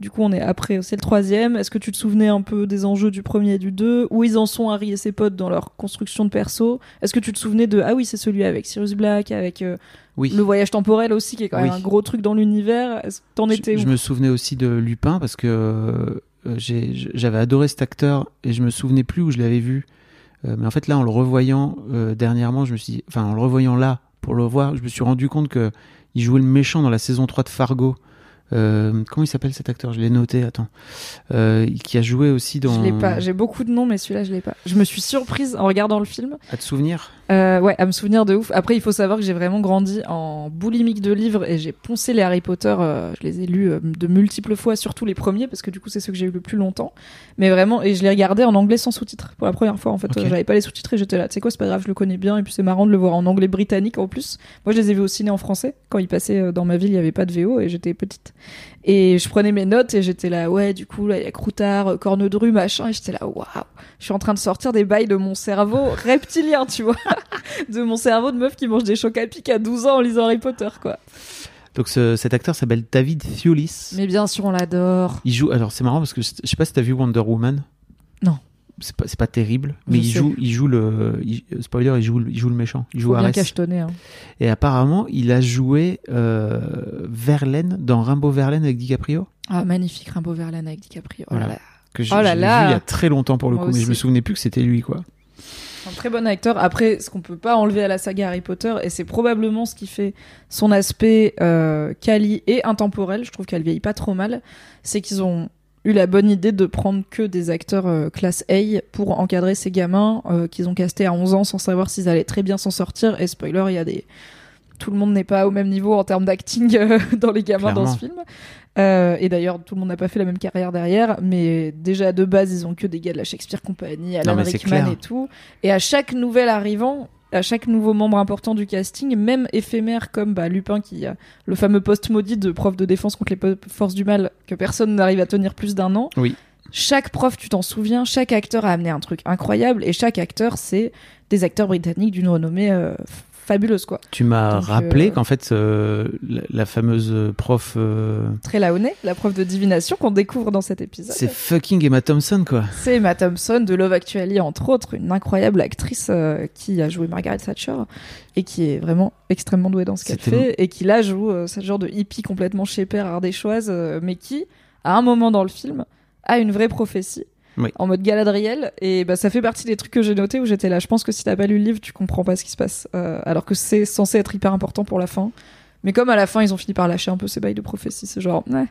Du coup, on est après, c'est le troisième. Est-ce que tu te souvenais un peu des enjeux du premier et du deux? Où ils en sont Harry et ses potes dans leur construction de perso? Est-ce que tu te souvenais de ah oui, c'est celui avec Sirius Black, avec euh, Oui. le voyage temporel aussi, qui est quand même Oui. un gros truc dans l'univers? T'en étais je, où? je me souvenais aussi de Lupin parce que euh, j'avais adoré cet acteur et je me souvenais plus où je l'avais vu. Euh, mais en fait, là, en le revoyant euh, dernièrement, je me suis, enfin, en le revoyant là pour le voir, je me suis rendu compte que il jouait le méchant dans la saison 3 de Fargo. Euh, comment il s'appelle cet acteur? Je l'ai noté. Attends, euh, qui a joué aussi dans. Je l'ai pas. J'ai beaucoup de noms, mais celui-là, je l'ai pas. Je me suis surprise en regardant le film. À te souvenir? Euh, ouais, à me souvenir de ouf. Après, il faut savoir que j'ai vraiment grandi en boulimique de livres et j'ai poncé les Harry Potter. euh, je les ai lus euh, de multiples fois, surtout les premiers, parce que du coup, c'est ceux que j'ai eu le plus longtemps. Mais vraiment, et je les regardais en anglais sans sous-titres pour la première fois. En fait, Ok. Euh, j'avais pas les sous-titres et j'étais là. Tu sais quoi, c'est pas grave, je le connais bien. Et puis c'est marrant de le voir en anglais britannique en plus. Moi, je les ai vus au ciné en français. Quand ils passaient euh, dans ma ville, il y avait pas de VO et j'étais petite. Et je prenais mes notes et j'étais là, ouais, du coup, là, il y a Croutard, Corne de rue, machin. Et j'étais là, waouh, je suis en train de sortir des bails de mon cerveau reptilien, tu vois. (laughs) de mon cerveau de meuf qui mange des chocs à pic à 12 ans en lisant Harry Potter, quoi. Donc ce- cet acteur s'appelle David Thewlis. Mais bien sûr, on l'adore. Il joue. Alors c'est marrant parce que je sais pas si t'as vu Wonder Woman. Non. C'est pas, c'est pas terrible, mais Je il sais. joue, il joue le. il- spoiler, il joue, le- il joue le méchant. Il joue Faut bien Ares. cachetonner. Hein. Et apparemment, il a joué euh, Verlaine dans Rimbaud Verlaine avec DiCaprio. Ah, magnifique Rimbaud Verlaine avec DiCaprio. Oh là Voilà. là. Que je, Oh là je l'ai là. vu il y a très longtemps pour le Moi coup, mais je me souvenais plus que c'était lui, quoi. Un très bon acteur. Après, ce qu'on peut pas enlever à la saga Harry Potter, et c'est probablement ce qui fait son aspect euh, quali et intemporel, je trouve qu'elle vieillit pas trop mal, c'est qu'ils ont eu la bonne idée de prendre que des acteurs euh, classe A pour encadrer ces gamins euh, qu'ils ont castés à 11 ans sans savoir s'ils allaient très bien s'en sortir. Et spoiler, il y a des... Tout le monde n'est pas au même niveau en termes d'acting (laughs) euh, dans les gamins dans ce film. Euh, et d'ailleurs, tout le monde n'a pas fait la même carrière derrière, mais déjà de base, ils ont que des gars de la Shakespeare Company, Alan c'est Rickman et tout. Et à chaque nouvel arrivant, à chaque nouveau membre important du casting, même éphémère comme bah, Lupin qui a le fameux poste maudit de prof de défense contre les forces du mal que personne n'arrive à tenir plus d'un an. Oui. Chaque prof, tu t'en souviens, chaque acteur a amené un truc incroyable et chaque acteur, c'est des acteurs britanniques d'une renommée euh, fabuleuse quoi. Tu m'as Donc, rappelé euh, qu'en fait, euh, la, la fameuse prof, euh, Très Laonné, la prof de divination qu'on découvre dans cet épisode. c'est fucking Emma Thompson, quoi. C'est Emma Thompson de Love Actually, entre autres, une incroyable actrice euh, qui a joué Margaret Thatcher et qui est vraiment extrêmement douée dans ce qu'elle fait et qui là joue euh, ce genre de hippie complètement chez ardéchoise, euh, mais qui, à un moment dans le film, a une vraie prophétie. Oui. En mode Galadriel, et bah, ça fait partie des trucs que j'ai notés où j'étais là. Je pense que si t'as pas lu le livre, tu comprends pas ce qui se passe. Euh, alors que c'est censé être hyper important pour la fin. Mais comme à la fin, ils ont fini par lâcher un peu ces bails de prophétie, c'est genre, ouais,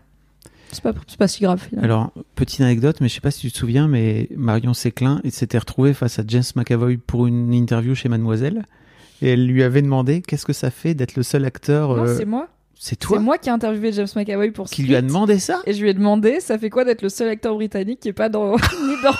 c'est pas, c'est pas si grave finalement. Alors, petite anecdote, mais je sais pas si tu te souviens, mais Marion Séclin s'était retrouvée face à James McAvoy pour une interview chez Mademoiselle. Et elle lui avait demandé qu'est-ce que ça fait d'être le seul acteur. non, euh, c'est moi. C'est C'est toi moi qui ai interviewé James McAvoy pour qui lui a demandé ça Et je lui ai demandé, ça fait quoi d'être le seul acteur britannique qui est pas dans (laughs) ni dans,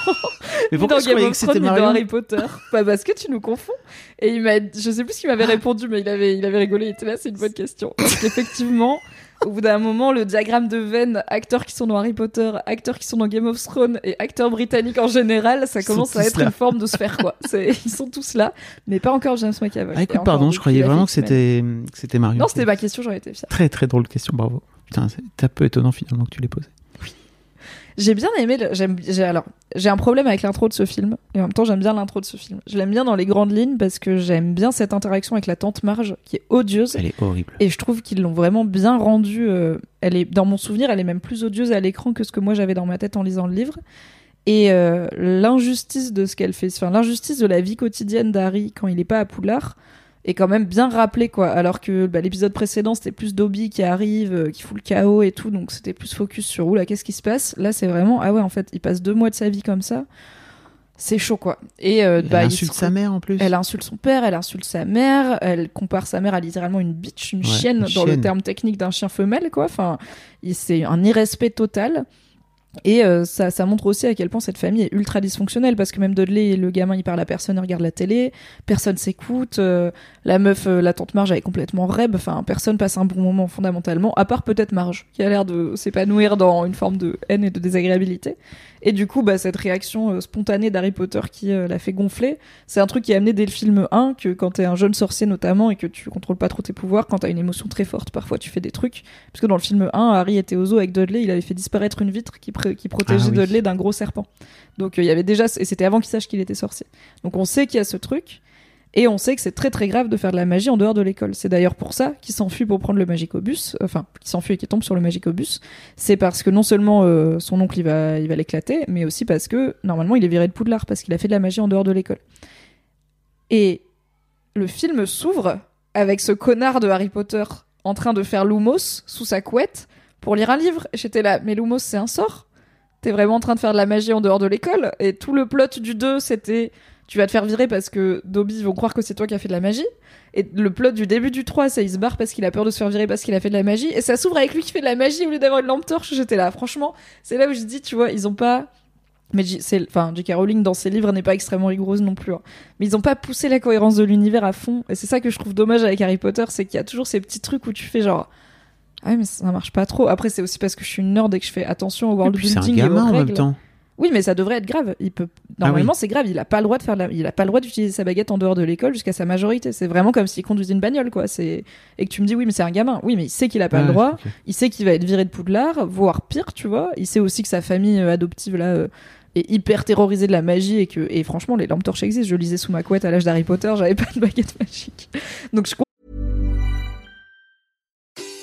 Mais ni dans Game of Thrones ni dans Harry Potter? (laughs) Bah parce que tu nous confonds. Et il m'a, je sais plus ce qu'il m'avait répondu, mais il avait, il avait rigolé. Il était là, c'est une bonne question. Parce qu'effectivement, au bout d'un moment, le diagramme de veine, acteurs qui sont dans Harry Potter, acteurs qui sont dans Game of Thrones et acteurs britanniques en général, ça commence à être là. une forme de sphère quoi. (laughs) Ils sont tous là, mais pas encore James McAvoy. Ah, écoute, pardon, je croyais vraiment que c'était que c'était Marion. Non, c'était ma question, j'aurais été fière. Très très drôle question, bravo. Putain, c'est un peu étonnant finalement que tu l'aies posé. J'ai bien aimé. le- J'aime. J'ai alors. J'ai un problème avec l'intro de ce film et en même temps j'aime bien l'intro de ce film. Je l'aime bien dans les grandes lignes parce que j'aime bien cette interaction avec la tante Marge qui est odieuse Elle est horrible. et je trouve qu'ils l'ont vraiment bien rendue. euh, elle est dans mon souvenir, elle est même plus odieuse à l'écran que ce que moi j'avais dans ma tête en lisant le livre. Et euh, l'injustice de ce qu'elle fait, enfin l'injustice de la vie quotidienne d'Harry quand il est pas à Poudlard est quand même bien rappelé quoi. Alors que bah, l'épisode précédent c'était plus Dobby qui arrive, euh, qui fout le chaos et tout, donc c'était plus focus sur où là qu'est-ce qui se passe? Là c'est vraiment ah ouais en fait il passe deux mois de sa vie comme ça, c'est chaud quoi. Et euh, Elle bah, insulte sa mère en plus. elle insulte son père, elle insulte sa mère, elle compare sa mère à littéralement une bitch, une Ouais, chienne une dans le terme technique d'un chien femelle, quoi. Enfin, c'est un irrespect total. Et euh, ça, ça montre aussi à quel point cette famille est ultra dysfonctionnelle parce que même Dudley, le gamin, il parle à personne, il regarde la télé, personne s'écoute, euh, la meuf, euh, la tante Marge, elle est complètement reb, enfin, personne passe un bon moment fondamentalement, à part peut-être Marge, qui a l'air de s'épanouir dans une forme de haine et de désagréabilité. Et du coup, bah, cette réaction euh, spontanée d'Harry Potter qui euh, l'a fait gonfler, c'est un truc qui est amené dès le film 1, que quand t'es un jeune sorcier notamment et que tu contrôles pas trop tes pouvoirs, quand t'as une émotion très forte, parfois tu fais des trucs. Parce que dans le film 1, Harry était au zoo avec Dudley, il avait fait disparaître une vitre qui, qui protégeait Ah oui. Dudley d'un gros serpent. Donc euh, il y avait déjà, et c'était avant qu'il sache qu'il était sorcier. Donc on sait qu'il y a ce truc. Et on sait que c'est très très grave de faire de la magie en dehors de l'école. C'est d'ailleurs pour ça qu'il s'enfuit pour prendre le magicobus, enfin, qu'il s'enfuit et qu'il tombe sur le magicobus. C'est parce que non seulement euh, son oncle il va il va l'éclater, mais aussi parce que normalement il est viré de Poudlard parce qu'il a fait de la magie en dehors de l'école. Et le film s'ouvre avec ce connard de Harry Potter en train de faire Lumos sous sa couette pour lire un livre. J'étais là, mais Lumos c'est un sort? T'es vraiment en train de faire de la magie en dehors de l'école Et tout le plot du 2 c'était tu vas te faire virer parce que Dobby vont croire que c'est toi qui as fait de la magie. Et le plot du début du 3, c'est il se barre parce qu'il a peur de se faire virer parce qu'il a fait de la magie. Et ça s'ouvre avec lui qui fait de la magie au lieu d'avoir une lampe torche. J'étais là, franchement, c'est là où je dis, tu vois, ils ont pas. Mais c'est, enfin, J.K. Rowling dans ses livres n'est pas extrêmement rigoureuse non plus. hein. Mais ils ont pas poussé la cohérence de l'univers à fond. Et c'est ça que je trouve dommage avec Harry Potter, c'est qu'il y a toujours ces petits trucs où tu fais genre. Ah mais ça marche pas trop. Après, c'est aussi parce que je suis une nerd et que je fais attention au Et world puis c'est un building et aux gamin en même temps. Oui, mais ça devrait être grave. Il peut Ah normalement c'est grave. Il a pas le droit de faire de la... il a pas le droit d'utiliser sa baguette en dehors de l'école jusqu'à sa majorité. C'est vraiment comme s'il conduisait une bagnole quoi. C'est et que tu me dis oui mais c'est un gamin. Oui mais il sait qu'il a pas le droit. Il sait qu'il va être viré de Poudlard, voire pire, tu vois. Il sait aussi que sa famille euh, adoptive là euh, est hyper terrorisée de la magie et que et franchement les lampes torches existent. Je lisais sous ma couette à l'âge d'Harry Potter, j'avais pas de baguette magique. Donc je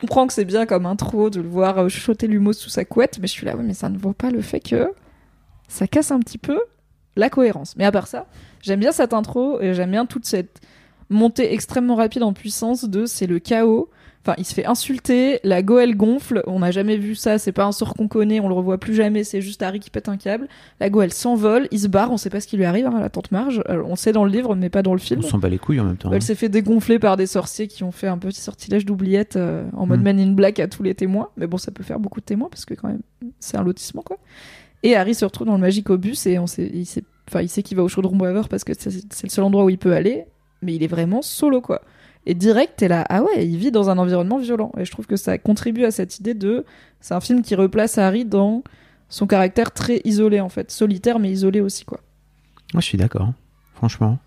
Comprends que c'est bien comme intro de le voir euh, chuchoter l'humour sous sa couette, mais je suis là, ouais, mais ça ne vaut pas le fait que ça casse un petit peu la cohérence. Mais à part ça, j'aime bien cette intro et j'aime bien toute cette montée extrêmement rapide en puissance de c'est le chaos. Enfin, il se fait insulter, la go elle gonfle, on n'a jamais vu ça, c'est pas un sort qu'on connaît, on le revoit plus jamais, c'est juste Harry qui pète un câble. La go elle s'envole, il se barre, on sait pas ce qui lui arrive hein, à la tante Marge, Euh, on sait dans le livre mais pas dans le film. On s'en bat les couilles en même temps. Elle s'est fait dégonfler par des sorciers qui ont fait un petit sortilège d'oubliette euh, en mode Mm. Man in Black à tous les témoins. Mais bon, ça peut faire beaucoup de témoins parce que quand même, c'est un lotissement quoi. Et Harry se retrouve dans le Magicobus et on sait, il sait, enfin, il sait qu'il va au Chaudron Boiver parce que c'est le seul endroit où il peut aller. Mais il est vraiment solo quoi. Et direct, t'es là, ah ouais, il vit dans un environnement violent. Et je trouve que ça contribue à cette idée de, c'est un film qui replace Harry dans son caractère très isolé en fait, solitaire mais isolé aussi quoi. Moi, je suis d'accord. Franchement,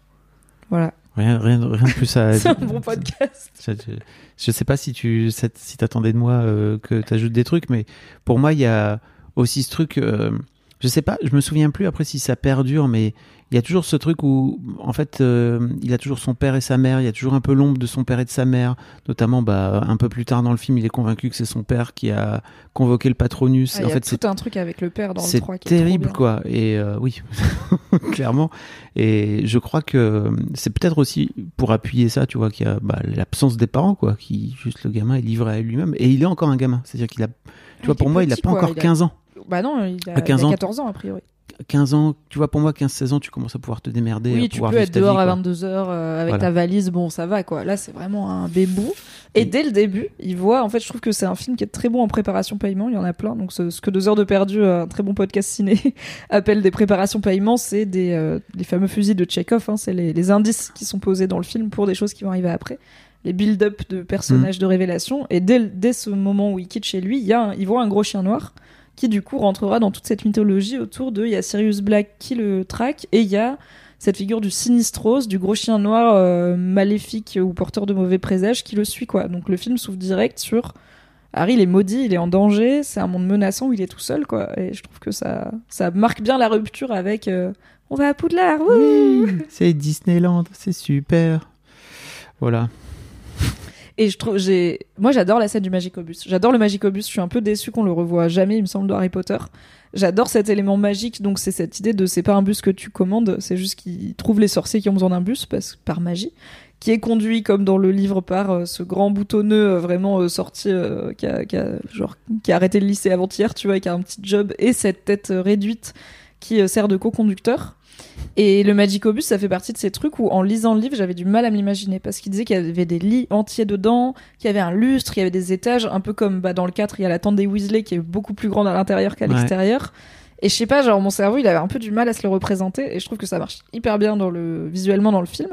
Voilà, rien, rien, rien de plus à. (laughs) c'est un bon podcast. Je, je- je sais pas si tu si t'attendais de moi euh, que tu ajoutes des trucs, mais pour moi, il y a aussi ce truc. euh, je sais pas, je me souviens plus après si ça perdure, mais il y a toujours ce truc où, en fait, euh, il a toujours son père et sa mère. Il y a toujours un peu l'ombre de son père et de sa mère. Notamment, bah, un peu plus tard dans le film, il est convaincu que c'est son père qui a convoqué le patronus. Ah, en y a fait, c'est tout un truc avec le père dans le c'est 3 qui est trop terrible bien. quoi et euh, oui (laughs) clairement et je crois que c'est peut-être aussi pour appuyer ça tu vois qu'il y a bah, l'absence des parents quoi qui juste le gamin est livré à lui-même et il est encore un gamin c'est à dire qu'il a tu il vois pour moi il a petit, pas quoi, encore a- 15 ans Bah non, il a, À 15 il a ans. 14 ans a priori. 15 ans tu vois pour moi 15-16 ans tu commences à pouvoir te démerder Oui, tu peux être vie, dehors à quoi. 22h avec Voilà. ta valise, bon ça va quoi. Là c'est vraiment un bébou. Et Et- dès le début, il voit, en fait je trouve que c'est un film qui est très bon en préparation paiement, il y en a plein. Donc ce, ce que deux heures de perdu, un très bon podcast ciné, (laughs) appelle des préparations paiement, c'est des euh, les fameux fusils de Chekhov, hein, c'est les, les indices qui sont posés dans le film pour des choses qui vont arriver après. Les build-up de personnages de révélation. Et dès, dès ce moment où il quitte chez lui, il, y a un- il voit un gros chien noir qui du coup rentrera dans toute cette mythologie autour de il y a Sirius Black qui le traque et il y a cette figure du Sinistros, du gros chien noir euh, maléfique ou porteur de mauvais présages qui le suit quoi. Donc le film s'ouvre direct sur Harry, il est maudit, il est en danger, c'est un monde menaçant où il est tout seul quoi. Et je trouve que ça ça marque bien la rupture avec euh, on va à Poudlard. oui c'est Disneyland c'est super voilà Et je trouve, j'ai, moi j'adore la scène du Magicobus. J'adore le Magicobus. Je suis un peu déçue qu'on le revoie jamais, il me semble, de Harry Potter. J'adore cet élément magique. Donc c'est cette idée de c'est pas un bus que tu commandes, c'est juste qu'il trouve les sorciers qui ont besoin d'un bus parce par magie, qui est conduit comme dans le livre par euh, ce grand boutonneux euh, vraiment euh, sorti qui a, qui a genre qui a arrêté le lycée avant-hier, tu vois, et qui a un petit job et cette tête réduite qui sert de co-conducteur. Et le Magicobus, ça fait partie de ces trucs où, en lisant le livre, j'avais du mal à m'imaginer parce qu'il disait qu'il y avait des lits entiers dedans, qu'il y avait un lustre, qu'il y avait des étages, un peu comme bah, dans le 4, il y a la tente des Weasley qui est beaucoup plus grande à l'intérieur qu'à Ouais. l'extérieur. Et je sais pas, genre mon cerveau, il avait un peu du mal à se le représenter et je trouve que ça marche hyper bien dans le visuellement dans le film.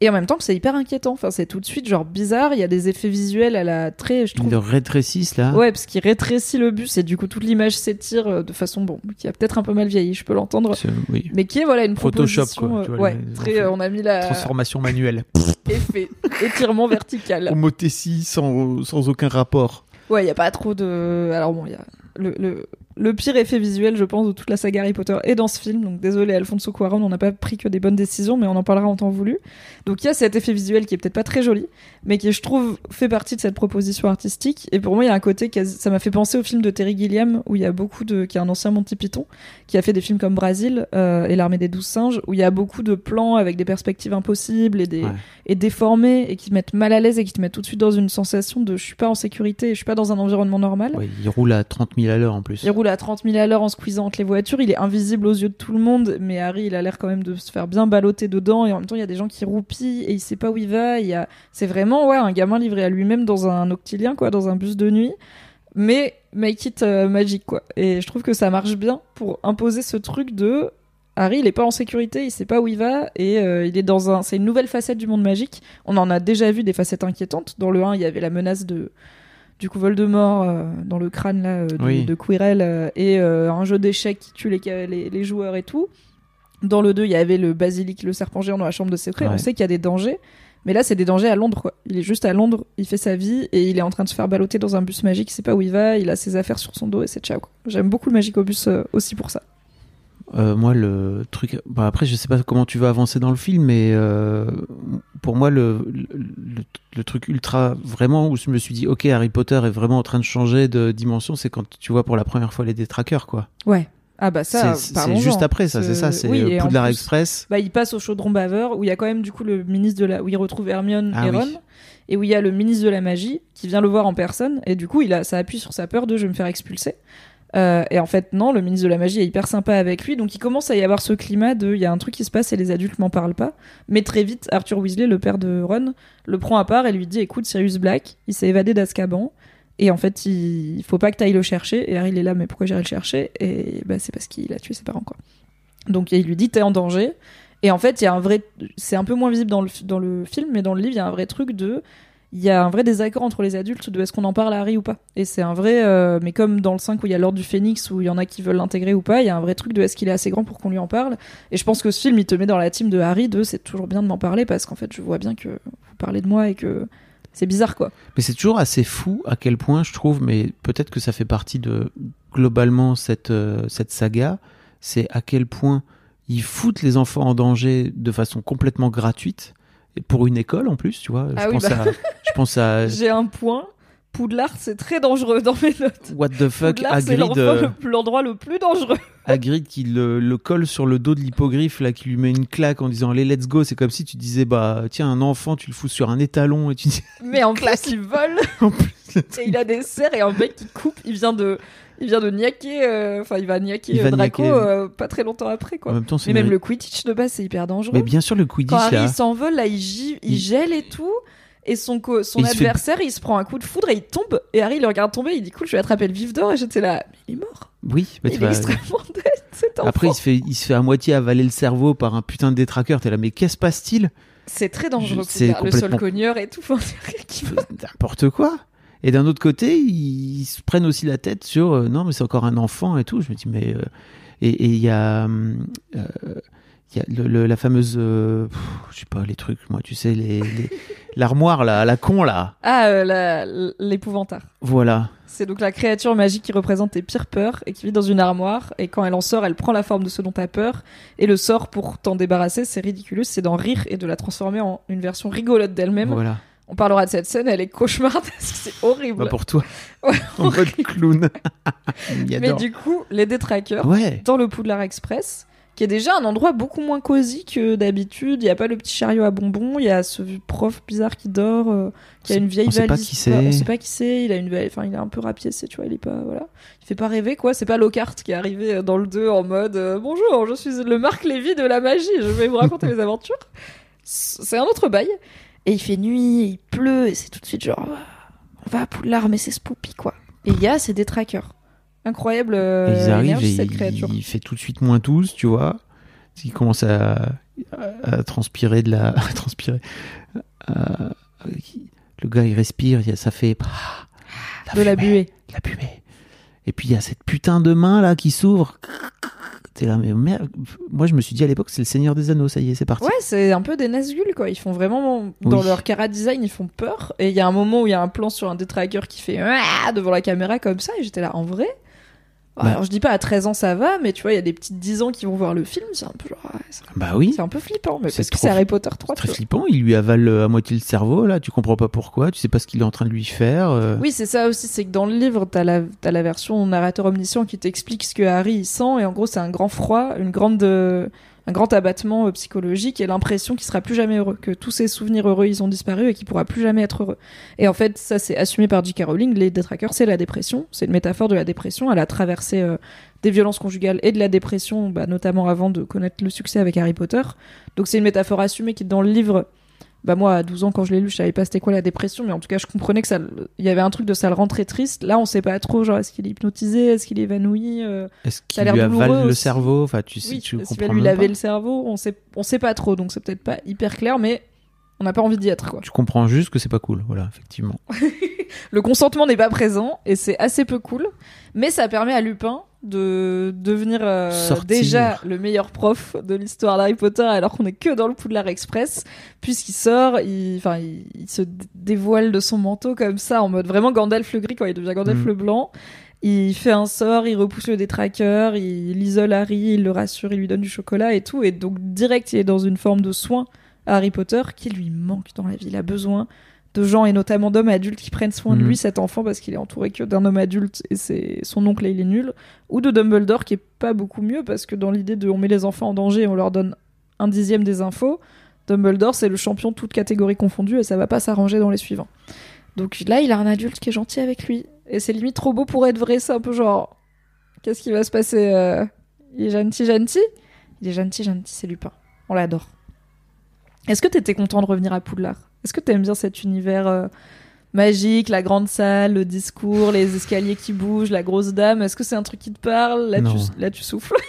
Et en même temps que c'est hyper inquiétant. Enfin, c'est tout de suite genre bizarre. Il y a des effets visuels à la très, je ils trouve, le rétrécissent là Ouais, parce qu'il rétrécit le bus et du coup toute l'image s'étire euh, de façon bon, qui a peut-être un peu mal vieilli, je peux l'entendre, oui mais qui est voilà une Photoshop, quoi, euh, tu vois, ouais, les- très. euh, on a mis la transformation manuelle (laughs) effet étirement vertical. homothétie sans, sans aucun rapport Ouais, il y a pas trop de. Alors bon, il y a le, le le pire effet visuel, je pense, de toute la saga Harry Potter est dans ce film. Donc désolé Alfonso Cuarón, on n'a pas pris que des bonnes décisions, mais on en parlera en temps voulu. Donc il y a cet effet visuel qui est peut-être pas très joli, mais qui je trouve fait partie de cette proposition artistique. Et pour moi, il y a un côté quasi... ça m'a fait penser au film de Terry Gilliam où il y a beaucoup de qui est un ancien Monty Python qui a fait des films comme Brasil euh, et l'armée des douze singes où il y a beaucoup de plans avec des perspectives impossibles et des Ouais. et déformés et qui te mettent mal à l'aise et qui te mettent tout de suite dans une sensation de je suis pas en sécurité, je suis pas dans un environnement normal. Ouais, il roule à 30 000 à l'heure en plus Il roule à 30 000 à l'heure en squeezant entre les voitures. Il est invisible aux yeux de tout le monde, mais Harry, il a l'air quand même de se faire bien balloter dedans. Et en même temps, il y a des gens qui roupillent et il sait pas où il va. Il y a... C'est vraiment ouais, un gamin livré à lui-même dans un octilien, quoi, dans un bus de nuit. Mais make it euh, magic, quoi. Et je trouve que ça marche bien pour imposer ce truc de Harry, il est pas en sécurité, il sait pas où il va et euh, il est dans un. C'est une nouvelle facette du monde magique. On en a déjà vu des facettes inquiétantes. Dans le 1, il y avait la menace de du coup Voldemort euh, dans le crâne là euh, de, Oui. de Quirrell euh, et euh, un jeu d'échecs qui tue les, les, les joueurs et tout. Dans le 2, il y avait le basilic, le serpent géant dans la chambre de secret. Ouais. On sait qu'il y a des dangers, Mais là, c'est des dangers à Londres, quoi. Il est juste à Londres, il fait sa vie et il est en train de se faire balloter dans un bus magique. Il sait pas où il va, il a ses affaires sur son dos et c'est ciao. J'aime beaucoup le Magic bus euh, aussi pour ça. Euh, moi, le truc. Bah, après, je sais pas comment tu vas avancer dans le film, mais euh, pour moi, le, le, le- le truc ultra vraiment où je me suis dit, ok, Harry Potter est vraiment en train de changer de dimension, c'est quand tu vois pour la première fois les détraqueurs, quoi. Ouais. Ah bah ça, C'est- juste après, ça, c'est ça, c'est Oui, Poudlard Express. Bah, il passe au chaudron baveur où il y a quand même du coup le ministre de la où il retrouve Hermione Ah et oui. Ron et où il y a le ministre de la magie qui vient le voir en personne et du coup il a ça appuie sur sa peur de je vais me faire expulser. Euh, et en fait non, le ministre de la magie est hyper sympa avec lui donc il commence à y avoir ce climat de il y a un truc qui se passe et les adultes m'en parlent pas. Mais très vite Arthur Weasley, le père de Ron, le prend à part et lui dit écoute Sirius Black, il s'est évadé d'Azkaban. Et en fait, il faut pas que tu ailles le chercher. Et Harry, il est là, mais pourquoi j'irai le chercher? Et bah, c'est parce qu'il a tué ses parents, quoi. Donc il lui dit t'es en danger. Et en fait, il y a un vrai, c'est un peu moins visible dans le, dans le film, mais dans le livre, il y a un vrai truc de, il y a un vrai désaccord entre les adultes de est-ce qu'on en parle à Harry ou pas. Et c'est un vrai, euh, mais comme dans le 5 où il y a l'ordre du Phénix où il y en a qui veulent l'intégrer ou pas, il y a un vrai truc de est-ce qu'il est assez grand pour qu'on lui en parle. Et je pense que ce film, il te met dans la team de Harry de c'est toujours bien de m'en parler parce qu'en fait, je vois bien que vous parlez de moi et que c'est bizarre quoi. Mais c'est toujours assez fou à quel point je trouve, mais peut-être que ça fait partie de globalement cette, euh, cette saga, c'est à quel point ils foutent les enfants en danger de façon complètement gratuite, et pour une école en plus, tu vois. Ah je, oui, pense bah. à, je pense à (laughs) J'ai un point. Poudlard, c'est très dangereux dans mes notes. What the fuck, Poudlard, c'est Hagrid, euh, le l'endroit le plus dangereux. (laughs) Hagrid qui le, le colle sur le dos de l'hippogriffe, là, qui lui met une claque en disant allez, let's go. C'est comme si tu disais, bah, tiens, un enfant, tu le fous sur un étalon et tu dis, Mais en (laughs) plus, il vole. en plus, Et il a des serres et un mec qui coupe. Il vient de, il vient de niaquer. euh, Enfin, il va niaquer Il va euh, Draco niaquer. euh, pas très longtemps après, en quoi. même temps, c'est Mais même le Quidditch de base, c'est hyper dangereux. Mais bien sûr, le Quidditch, Quand Harry là. il s'envole, là, il, il Il- gèle et tout. Et son, co- son Il se fait- adversaire, il se prend un coup de foudre et il tombe. Et Harry le regarde tomber. Il dit Cool, je vais attraper le vif d'or. Et j'étais là, mais il est mort. Oui, mais tu il est extrêmement (laughs) dead, cet enfant. Après, il se, fait, il se fait à moitié avaler le cerveau par un putain de détraqueur. T'es là, mais qu'est-ce passe-t-il? C'est très dangereux. Je- c'est. Le sol cogneur et tout. (laughs) N'importe quoi. Et d'un autre côté, ils se prennent aussi la tête sur euh, non, mais c'est encore un enfant et tout. Je me dis, mais. euh, et il y a. euh, il y a le- le- la fameuse. pff, je sais pas, les trucs, moi, tu sais, les. les- (laughs) L'armoire, là, à la con, là. Ah, la- l'épouvantard. Voilà. C'est donc la créature magique qui représente tes pires peurs et qui vit dans une armoire. Et quand elle en sort, elle prend la forme de ce dont t'as peur. Et le sort pour t'en débarrasser, c'est ridicule, c'est d'en rire et de la transformer en une version rigolote d'elle-même. Voilà. On parlera de cette scène, elle est cauchemardesque, c'est horrible. Pas pour toi. Ouais, (laughs) en mode clown. (laughs) Mais du coup, les détraqueurs, Ouais. dans le Poudlard Express, qui est déjà un endroit beaucoup moins cosy que d'habitude. Il n'y a pas le petit chariot à bonbons, il y a ce prof bizarre qui dort, euh, qui a une vieille on sait pas valise. qui c'est. On sait pas qui c'est, il a une valise- enfin il est un peu rapiécé, tu vois, il est pas voilà. Il fait pas rêver quoi, c'est pas Lockhart qui est arrivé euh, dans le 2 en mode euh, bonjour, je suis le Marc Lévy de la magie, je vais vous raconter (laughs) mes aventures. C'est un autre bail et il fait nuit, il pleut et c'est tout de suite genre on va à Poudlard mais c'est quoi. Et il y a ces détraqueurs. Incroyable euh, Et ils arrivent énergie, et cette il, créature. il fait tout de suite moins 12, tu vois. Il commence à, transpirer de la. (laughs) À transpirer. Euh, le gars, il respire, ça fait. de la fumée, buée. La buée. Et puis il y a cette putain de main là qui s'ouvre. T'es là, mais merde. Moi, je me suis dit à l'époque, c'est le Seigneur des Anneaux, ça y est, c'est parti. Ouais, c'est un peu des Nazgûl, quoi. Ils font vraiment, dans Oui. leur cara design, ils font peur. Et il y a un moment où il y a un plan sur un détraqueur qui fait Ah devant la caméra comme ça, et j'étais là, en vrai. Bah. Alors je dis pas à 13 ans ça va, mais tu vois, il y a des petites 10 ans qui vont voir le film, c'est un peu genre, Bah oui. c'est un peu flippant, mais parce que c'est Harry Potter 3, tu Très flippant, il lui avale euh, à moitié le cerveau là, tu comprends pas pourquoi, tu sais pas ce qu'il est en train de lui faire. euh. Oui, c'est ça aussi, c'est que dans le livre, t'as la, la version narrateur omniscient qui t'explique ce que Harry il sent, et en gros, c'est un grand froid, une grande, euh, un grand abattement euh, psychologique et l'impression qu'il sera plus jamais heureux, que tous ses souvenirs heureux ils ont disparu et qu'il pourra plus jamais être heureux. Et en fait, ça c'est assumé par J.K. Rowling, les détraqueurs, c'est la dépression, c'est une métaphore de la dépression. Elle a traversé euh, des violences conjugales et de la dépression, bah, notamment avant de connaître le succès avec Harry Potter. Donc c'est une métaphore assumée qui dans le livre bah moi à 12 ans quand je l'ai lu je savais pas c'était quoi la dépression mais en tout cas je comprenais que ça il y avait un truc de ça le rend très triste. Là on sait pas trop genre est-ce qu'il est hypnotisé est-ce qu'il est évanoui euh, Est-ce qu'il lui avale le cerveau? Enfin, tu sais, oui tu comprends va lui laver le cerveau? On sait on sait pas trop donc c'est peut-être pas hyper clair mais on n'a pas envie d'y être quoi. Tu comprends juste que c'est pas cool, voilà, effectivement. (laughs) le consentement n'est pas présent et c'est assez peu cool mais ça permet à Lupin de devenir euh, déjà le meilleur prof de l'histoire d'Harry Potter alors qu'on est que dans le Poudlard Express puisqu'il sort il, enfin, il, il se dévoile de son manteau comme ça en mode vraiment Gandalf le gris quand il devient Gandalf Mhm. le blanc il fait un sort, il repousse le détraqueur, il isole Harry, il le rassure, il lui donne du chocolat et tout. Et donc, direct, il est dans une forme de soin à Harry Potter qui lui manque dans la vie. Il a besoin de gens et notamment d'hommes adultes qui prennent soin de Mhm. lui, cet enfant, parce qu'il est entouré que d'un homme adulte et c'est son oncle et il est nul. Ou de Dumbledore qui est pas beaucoup mieux parce que dans l'idée de on met les enfants en danger et on leur donne un dixième des infos, Dumbledore c'est le champion de toutes catégories confondues et ça va pas s'arranger dans les suivants. Donc là, il a un adulte qui est gentil avec lui. Et c'est limite trop beau pour être vrai. C'est un peu genre. Qu'est-ce qui va se passer euh, Il est gentil, gentil? Il est gentil, gentil, c'est Lupin. On l'adore. Est-ce que t'étais content de revenir à Poudlard? Est-ce que t'aimes bien cet univers euh, magique, la grande salle, le discours, les escaliers qui bougent, la grosse dame? Est-ce que c'est un truc qui te parle? Là tu, Non. là, tu souffles. (laughs)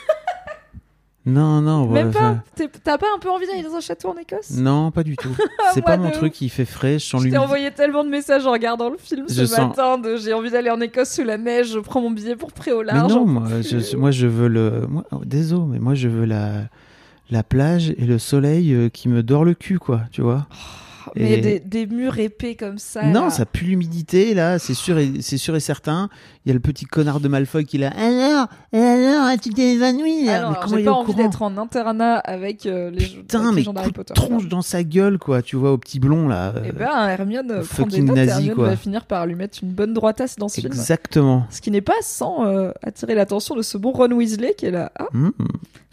Non, non, Même ouais, pas T'as pas un peu envie d'aller dans un château en Écosse? Non, pas du tout. (laughs) C'est pas mon truc qui fait frais. Je sens Je t'ai envoyé tellement de messages en regardant le film ce Je sens- matin de j'ai envie d'aller en Écosse sous la neige, je prends mon billet pour pré au Mais large. non, j'en moi je, moi, je veux le. Moi, oh, désolé, mais moi, je veux la, la plage et le soleil euh, qui me dore le cul, quoi, tu vois. Mais Et- des, des murs épais comme ça. non, là. ça pue l'humidité, là, c'est sûr, et, c'est sûr et certain. Il y a le petit connard de Malfoy qui l'a. Alors, alors, tu t'es évanoui, là? Non, mais alors, comment j'ai il pas envie courant d'être en internat avec euh, les, Putain, avec les mais coup Potter. tronche dans sa gueule, quoi, tu vois, au petit blond, là. Et euh, ben, Hermione euh, prend des notes nazi, Hermione quoi. va finir par lui mettre une bonne droitasse dans ce film. Exactement. Ce qui n'est pas sans euh, attirer l'attention de ce bon Ron Weasley qui est là. Ah, Hmm,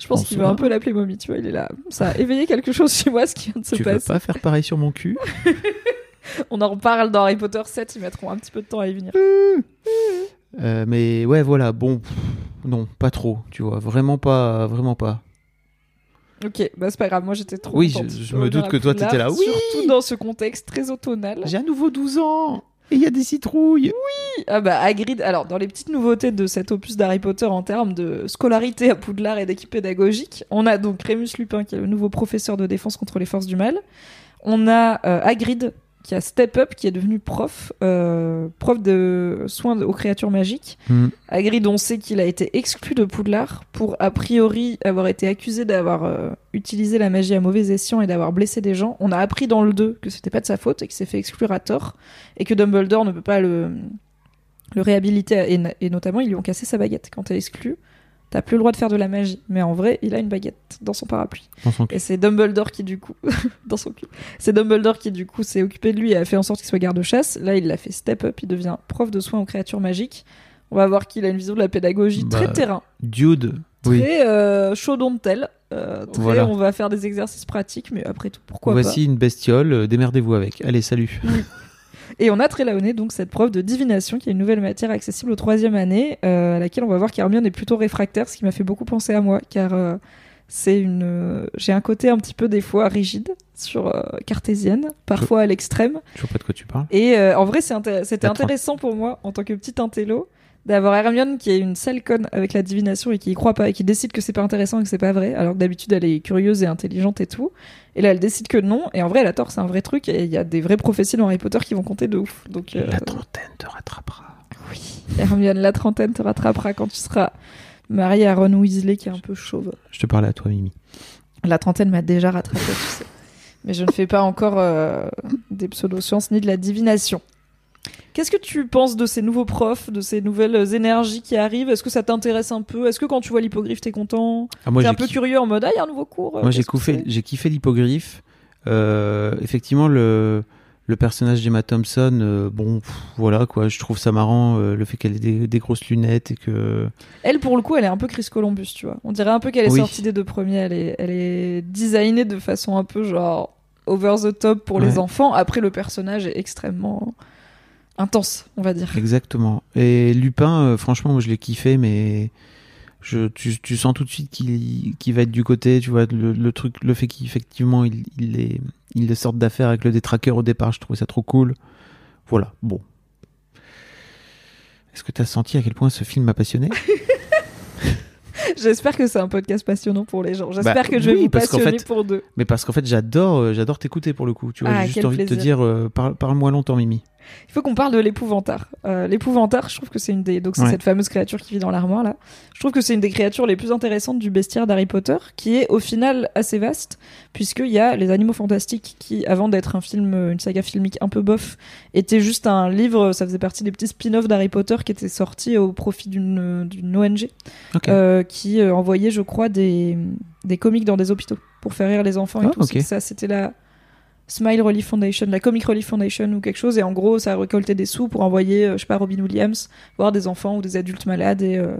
je pense qu'il veut un peu l'appeler mommy, tu vois. Il est là. Ça a éveillé quelque chose chez moi, ce qui vient de se tu veux passer. pas faire pareil sur mon cul (laughs) On en reparle dans Harry Potter 7, ils mettront un petit peu de temps à y venir. Euh, mais ouais, voilà, bon, pff, non, pas trop, tu vois, vraiment pas, vraiment pas. Ok, bah c'est pas grave, moi j'étais trop Oui, contente je- me doute que toi, t'étais là, oui Surtout dans ce contexte très automnal. J'ai à nouveau 12 ans et il y a des citrouilles. Ah bah Hagrid, alors dans les petites nouveautés de cet opus d'Harry Potter en termes de scolarité à Poudlard et d'équipe pédagogique, on a donc Rémus Lupin qui est le nouveau professeur de défense contre les forces du mal. On a euh, Hagrid qui a Step Up qui est devenu prof, euh, prof de soins aux créatures magiques. Hagrid, on sait qu'il a été exclu de Poudlard pour a priori avoir été accusé d'avoir euh, utilisé la magie à mauvais escient et d'avoir blessé des gens. On a appris dans le 2 que c'était pas de sa faute et qu'il s'est fait exclure à tort et que Dumbledore ne peut pas le, le réhabiliter et, et notamment ils lui ont cassé sa baguette. Quand t'es exclu, t'as plus le droit de faire de la magie. Mais en vrai, il a une baguette dans son parapluie. Dans son cul. Et c'est Dumbledore qui du coup (laughs) dans son cul. C'est Dumbledore qui du coup s'est occupé de lui et a fait en sorte qu'il soit garde-chasse. Là, il l'a fait step up, il devient prof de soins aux créatures magiques. On va voir qu'il a une vision de la pédagogie Bah, très terrain, Dude, oui. très euh, chaud tel. Euh, très, Voilà. on va faire des exercices pratiques, mais après tout, pourquoi Voici une bestiole, euh, démerdez-vous avec. Allez, salut. pas (laughs) Et on a Trelawney, donc cette prof de divination, qui est une nouvelle matière accessible aux troisième année, euh, à laquelle on va voir qu'Hermione est plutôt réfractaire, ce qui m'a fait beaucoup penser à moi, car euh, c'est une, euh, j'ai un côté un petit peu des fois rigide sur cartésienne, parfois à l'extrême. Je vois pas de quoi tu parles. Et en vrai, c'était intéressant pour moi, en tant que petite intello, d'avoir Hermione qui est une sale conne avec la divination et qui y croit pas et qui décide que c'est pas intéressant et que c'est pas vrai, alors que d'habitude elle est curieuse et intelligente et tout. Et là, elle décide que non. Et en vrai, elle a tort, c'est un vrai truc. Et il y a des vraies prophéties dans Harry Potter qui vont compter de ouf. Donc, euh, La trentaine te rattrapera. oui, Hermione, la trentaine te rattrapera quand tu seras mariée à Ron Weasley qui est un peu chauve. Je te parlais à toi, Mimi. La trentaine m'a déjà rattrapé, tu sais. Mais je ne fais pas encore euh, des pseudosciences ni de la divination. Qu'est-ce que tu penses de ces nouveaux profs, de ces nouvelles énergies qui arrivent? Est-ce que ça t'intéresse un peu? Est-ce que quand tu vois l'hippogriffe, t'es content? Ah, T'es un peu curieux en mode Ah, il y a un nouveau cours Moi, j'ai kiffé, j'ai kiffé l'hippogriffe. Euh, effectivement, le, le personnage d'Emma Thompson, euh, bon, pff, voilà quoi, je trouve ça marrant euh, le fait qu'elle ait des, des grosses lunettes et que. Elle, pour le coup, elle est un peu Chris Columbus, tu vois. On dirait un peu qu'elle est Oui. sortie des deux premiers. Elle est, elle est designée de façon un peu genre over the top pour les enfants. Après, le personnage est extrêmement intense, on va dire. Exactement. Et Lupin, euh, franchement, moi je l'ai kiffé, mais je, tu, tu sens tout de suite qu'il va être du côté, tu vois, le, le truc, le fait qu'effectivement il, il, est, il est sorte d'affaire avec le détraqueur au départ, je trouvais ça trop cool. Voilà, bon. Est-ce que tu as senti à quel point ce film m'a passionné? (laughs) J'espère que c'est un podcast passionnant pour les gens. J'espère Bah, que je vais oui, vous passionner fait- pour deux. Mais parce qu'en fait, j'adore euh, j'adore t'écouter pour le coup. Tu vois, Ah, j'ai juste quel envie de te dire, euh, par- parle-moi longtemps, Mimi. Il faut qu'on parle de l'épouvantard. Euh, l'épouvantard, je trouve que c'est une des. Donc, c'est Ouais. cette fameuse créature qui vit dans l'armoire, là. Je trouve que c'est une des créatures les plus intéressantes du bestiaire d'Harry Potter, qui est au final assez vaste, puisqu'il y a Les Animaux Fantastiques, qui, avant d'être un film, une saga filmique un peu bof, était juste un livre, ça faisait partie des petits spin-offs d'Harry Potter qui étaient sortis au profit d'une d'une ONG, euh, qui euh, envoyait, je crois, des, des comics dans des hôpitaux pour faire rire les enfants et Ah, tout. ok. C'était ça, c'était la Smile Relief Foundation, la Comic Relief Foundation ou quelque chose. Et en gros, ça a récolté des sous pour envoyer, euh, je sais pas, Robin Williams voir des enfants ou des adultes malades et euh,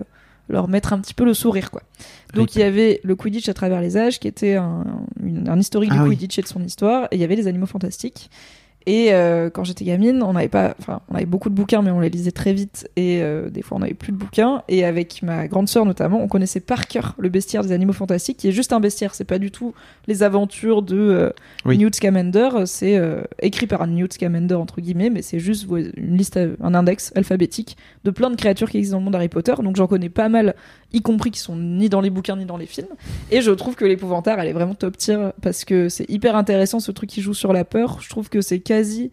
leur mettre un petit peu le sourire, quoi. Donc il y avait le Quidditch à travers les âges, qui était un, historique Ah du oui. Quidditch et de son histoire. Et il y avait les animaux fantastiques. Et euh, quand j'étais gamine, on avait pas, enfin, on avait beaucoup de bouquins, mais on les lisait très vite. Et euh, des fois, on avait plus de bouquins. Et avec ma grande sœur notamment, on connaissait par cœur le bestiaire des animaux fantastiques, qui est juste un bestiaire. C'est pas du tout les aventures de euh, Oui. Newt Scamander. C'est écrit par un Newt Scamander entre guillemets, mais c'est juste une liste, un index alphabétique de plein de créatures qui existent dans le monde Harry Potter. Donc j'en connais pas mal, y compris qui sont ni dans les bouquins ni dans les films. Et je trouve que l'épouvantard, elle est vraiment top tier parce que c'est hyper intéressant ce truc qui joue sur la peur. Je trouve que c'est quasi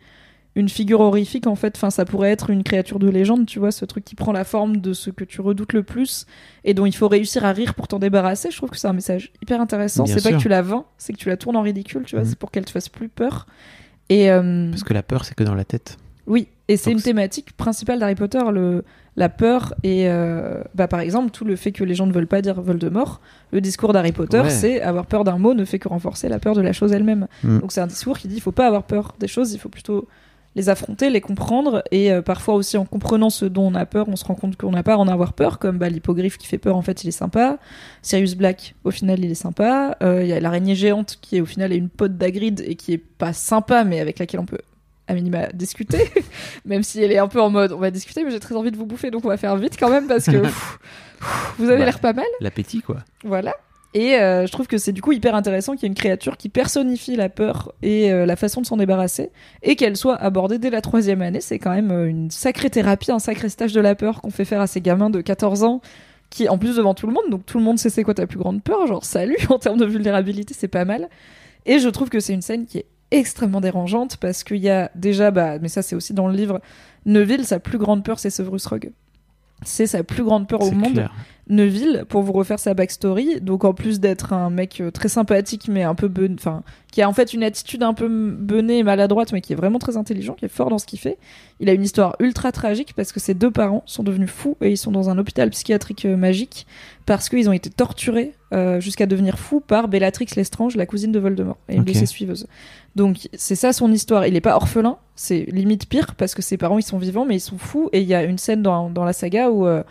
une figure horrifique en fait. Enfin, ça pourrait être une créature de légende, tu vois, ce truc qui prend la forme de ce que tu redoutes le plus et dont il faut réussir à rire pour t'en débarrasser. Je trouve que c'est un message hyper intéressant. C'est pas que tu la vins, c'est que tu la tournes en ridicule, tu vois. Mhm. C'est pour qu'elle te fasse plus peur. Et euh, Parce que la peur, c'est que dans la tête. oui, et c'est une thématique principale d'Harry Potter, le, la peur et euh, bah, par exemple tout le fait que les gens ne veulent pas dire Voldemort. Le discours d'Harry Potter, Ouais. c'est avoir peur d'un mot ne fait que renforcer la peur de la chose elle-même. Mm. Donc c'est un discours qui dit il faut pas avoir peur des choses, il faut plutôt les affronter, les comprendre et euh, parfois aussi en comprenant ce dont on a peur, on se rend compte qu'on n'a pas à en avoir peur, comme bah, l'hippogriffe qui fait peur en fait il est sympa, Sirius Black au final il est sympa, Euh, il y a l'araignée géante qui au final est une pote d'Agrid et qui est pas sympa mais avec laquelle on peut à minima discuter, même si elle est un peu en mode on va discuter mais j'ai très envie de vous bouffer donc on va faire vite quand même parce que (laughs) pff, pff, vous avez Ouais. l'air pas mal. L'appétit, quoi. Voilà. Et euh, je trouve que c'est du coup hyper intéressant qu'il y ait une créature qui personnifie la peur et euh, la façon de s'en débarrasser, et qu'elle soit abordée dès la troisième année. C'est quand même euh, une sacrée thérapie, un sacré stage de la peur qu'on fait faire à ces gamins de 14 ans, qui en plus devant tout le monde, donc tout le monde sait c'est quoi ta plus grande peur, genre salut, (laughs) en termes de vulnérabilité, c'est pas mal. Et je trouve que c'est une scène qui est extrêmement dérangeante parce qu'il y a déjà, bah, mais ça c'est aussi dans le livre, Neville, sa plus grande peur c'est Severus Rogue. C'est sa plus grande peur au monde. Neville pour vous refaire sa backstory. Donc en plus d'être un mec euh, très sympathique mais un peu ben- enfin qui a en fait une attitude un peu benée et maladroite mais qui est vraiment très intelligent, qui est fort dans ce qu'il fait. Il a une histoire ultra tragique parce que ses deux parents sont devenus fous et ils sont dans un hôpital psychiatrique euh, magique parce qu'ils ont été torturés euh, jusqu'à devenir fous par Bellatrix Lestrange, la cousine de Voldemort et une Ok. de ses suiveuses. Donc c'est ça son histoire. Il est pas orphelin, c'est limite pire parce que ses parents ils sont vivants mais ils sont fous et il y a une scène dans, dans la saga où euh,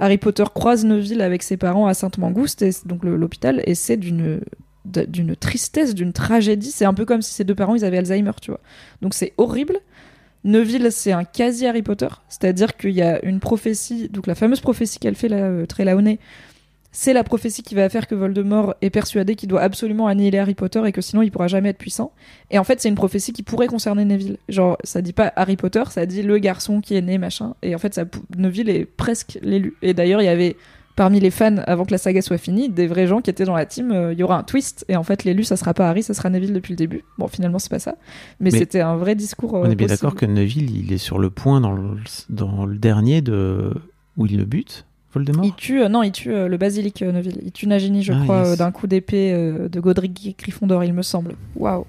Harry Potter croise Neville avec ses parents à Sainte-Mangouste, donc l'hôpital, et c'est d'une tristesse, d'une tragédie. C'est un peu comme si ses deux parents ils avaient Alzheimer, tu vois. Donc c'est horrible. Neville, c'est un quasi Harry Potter, c'est-à-dire qu'il y a une prophétie, donc la fameuse prophétie qu'elle fait là, euh, c'est la prophétie qui va faire que Voldemort est persuadé qu'il doit absolument annihiler Harry Potter et que sinon il pourra jamais être puissant. Et en fait, c'est une prophétie qui pourrait concerner Neville. Genre, ça dit pas Harry Potter, ça dit le garçon qui est né, machin. Et en fait, ça, Neville est presque l'élu. Et d'ailleurs, il y avait parmi les fans, avant que la saga soit finie, des vrais gens qui étaient dans la team. euh, Il y aura un twist. Et en fait, l'élu, ça sera pas Harry, ça sera Neville depuis le début. Bon, finalement, c'est pas ça. Mais, Mais c'était un vrai discours. euh, On est bien d'accord que Neville, il est sur le point dans le, dans le dernier de où il le bute, Voldemort. Il tue, euh, non, il tue euh, le basilic euh, Neville. Il tue Nagini, je Ah, crois, yes. d'un coup d'épée de Godric Gryffondor, il me semble. Waouh.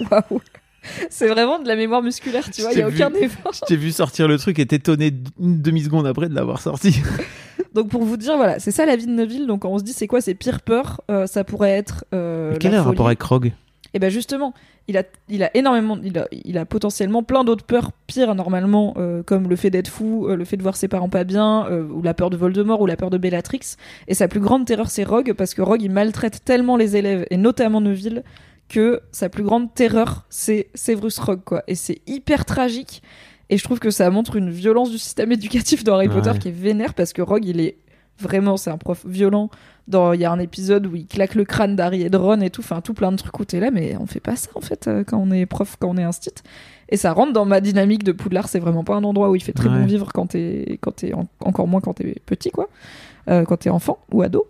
(laughs) Waouh. C'est vraiment de la mémoire musculaire, tu vois, il y a vu. aucun effort. J'ai vu sortir le truc et t'es étonné une demi-seconde après de l'avoir sorti. (laughs) Donc pour vous dire, voilà, c'est ça la vie de Neville. Donc on se dit c'est quoi ses pires peurs, euh, ça pourrait être. Euh, Mais Quel est le rapport avec Rogue Et ben justement, il a, il a énormément, il a, il a potentiellement plein d'autres peurs pires normalement, euh, comme le fait d'être fou, euh, le fait de voir ses parents pas bien, euh, ou la peur de Voldemort, ou la peur de Bellatrix. Et sa plus grande terreur, c'est Rogue, parce que Rogue, il maltraite tellement les élèves, et notamment Neville, que sa plus grande terreur, c'est Severus Rogue, quoi. Et c'est hyper tragique. Et je trouve que ça montre une violence du système (laughs) éducatif dans Harry Ouais. Potter qui est vénère, parce que Rogue, il est vraiment, c'est un prof violent. Dans, il y a un épisode où il claque le crâne d'Harry et de Ron et tout, enfin tout plein de trucs où t'es là, mais on fait pas ça en fait euh, quand on est prof, quand on est instit. Et ça rentre dans ma dynamique de Poudlard, c'est vraiment pas un endroit où il fait très bon vivre quand t'es, quand t'es en- encore moins quand t'es petit quoi, euh, quand t'es enfant ou ado.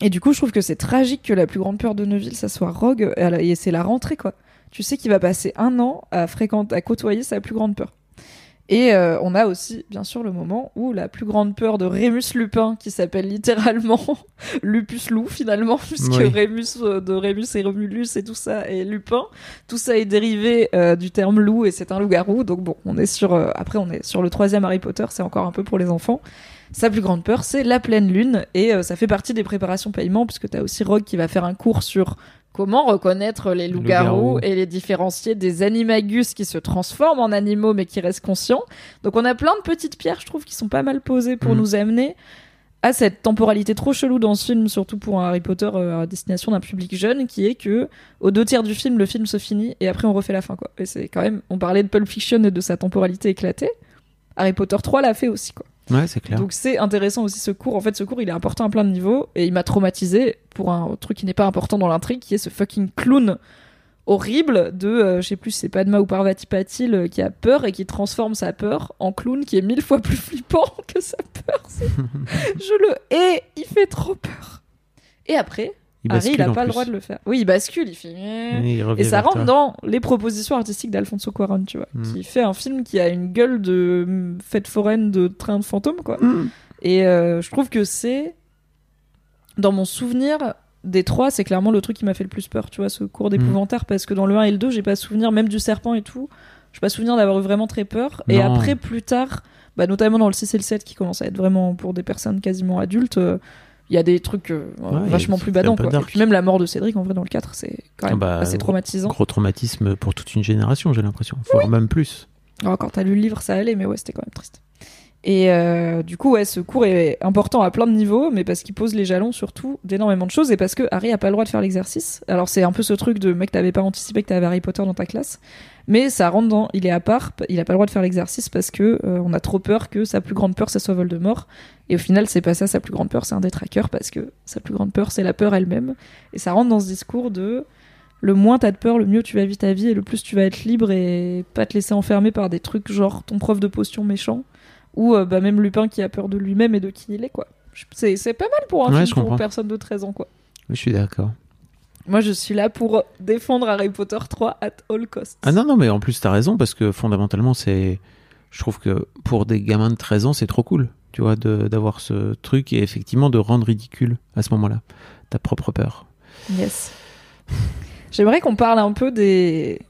Et du coup, je trouve que c'est tragique que la plus grande peur de Neville, ça soit Rogue, et c'est la rentrée quoi. tu sais qu'il va passer un an à fréquenter, à côtoyer sa plus grande peur. Et euh, on a aussi, bien sûr, le moment où la plus grande peur de Rémus Lupin, qui s'appelle littéralement (laughs) Lupus Loup finalement, (laughs) puisque Oui. Rémus euh, de Rémus et Romulus et tout ça et Lupin, tout ça est dérivé euh, du terme loup et c'est un loup-garou. Donc bon, on est sur, après on est sur le troisième Harry Potter, c'est encore un peu pour les enfants. Sa plus grande peur, c'est la pleine lune et ça fait partie des préparations paiement puisque t'as aussi Rogue qui va faire un cours sur comment reconnaître les loups-garous et les différencier des animagus qui se transforment en animaux mais qui restent conscients. Donc on a plein de petites pierres, je trouve, qui sont pas mal posées pour Mhm. nous amener à cette temporalité trop chelou dans ce film, surtout pour un Harry Potter euh, à destination d'un public jeune, qui est que aux deux tiers du film, le film se finit et après on refait la fin, quoi. Et c'est quand même, on parlait de Pulp Fiction et de sa temporalité éclatée. Harry Potter 3 l'a fait aussi, quoi. Ouais, c'est clair. Donc c'est intéressant aussi ce cours. En fait, ce cours, il est important à plein de niveaux et il m'a traumatisé pour un truc qui n'est pas important dans l'intrigue, qui est ce fucking clown horrible de, euh, je sais plus si c'est Padma ou Parvati Patil euh, qui a peur et qui transforme sa peur en clown qui est mille fois plus flippant (laughs) que sa peur. (laughs) Je le hais, il fait trop peur. Et après, Il Harry, il bascule a en pas le droit de le faire. Oui, il bascule, il fait. Et, il revient Et ça rentre toi. dans les propositions artistiques d'Alfonso Cuarón, tu vois, Mm. qui fait un film qui a une gueule de mm, fête foraine de train de fantôme, quoi. Mm. Et euh, je trouve que c'est, dans mon souvenir des trois, c'est clairement le truc qui m'a fait le plus peur, tu vois, ce cours d'épouvantaire, parce que dans le 1 et le 2, j'ai pas souvenir, même du serpent et tout, j'ai pas souvenir d'avoir eu vraiment très peur. Et après, plus tard, bah, notamment dans le 6 et le 7, qui commence à être vraiment pour des personnes quasiment adultes, euh, il y a des trucs euh, Ouais, vachement plus badants, quoi. Et puis même la mort de Cédric, en vrai, dans le 4, c'est quand même Bah, assez traumatisant. Gros traumatisme pour toute une génération, j'ai l'impression. Voire même plus. Alors, quand t'as lu le livre, ça allait, mais ouais, c'était quand même triste. Et euh, du coup, ouais, ce cours est important à plein de niveaux, mais parce qu'il pose les jalons surtout d'énormément de choses et parce que Harry a pas le droit de faire l'exercice. Alors, c'est un peu ce truc de mec, t'avais pas anticipé que t'avais Harry Potter dans ta classe, mais ça rentre dans. Il est à part, il a pas le droit de faire l'exercice parce que euh, on a trop peur que sa plus grande peur, ça soit Voldemort. Et au final, c'est pas ça sa plus grande peur, c'est un détraqueur parce que sa plus grande peur, c'est la peur elle-même. Et ça rentre dans ce discours de le moins t'as de peur, le mieux tu vas vivre ta vie et le plus tu vas être libre et pas te laisser enfermer par des trucs genre ton prof de potion méchant ou euh, bah, même Lupin qui a peur de lui-même et de qui il est quoi. C'est c'est pas mal pour un Ouais, film pour personne de 13 ans quoi. Je suis d'accord. Moi je suis là pour défendre Harry Potter 3 at all costs. Ah non, non, mais en plus, t'as raison, parce que fondamentalement, c'est. Je trouve que pour des gamins de 13 ans, c'est trop cool, tu vois, de- d'avoir ce truc et effectivement de rendre ridicule à ce moment-là ta propre peur. Yes. J'aimerais qu'on parle un peu des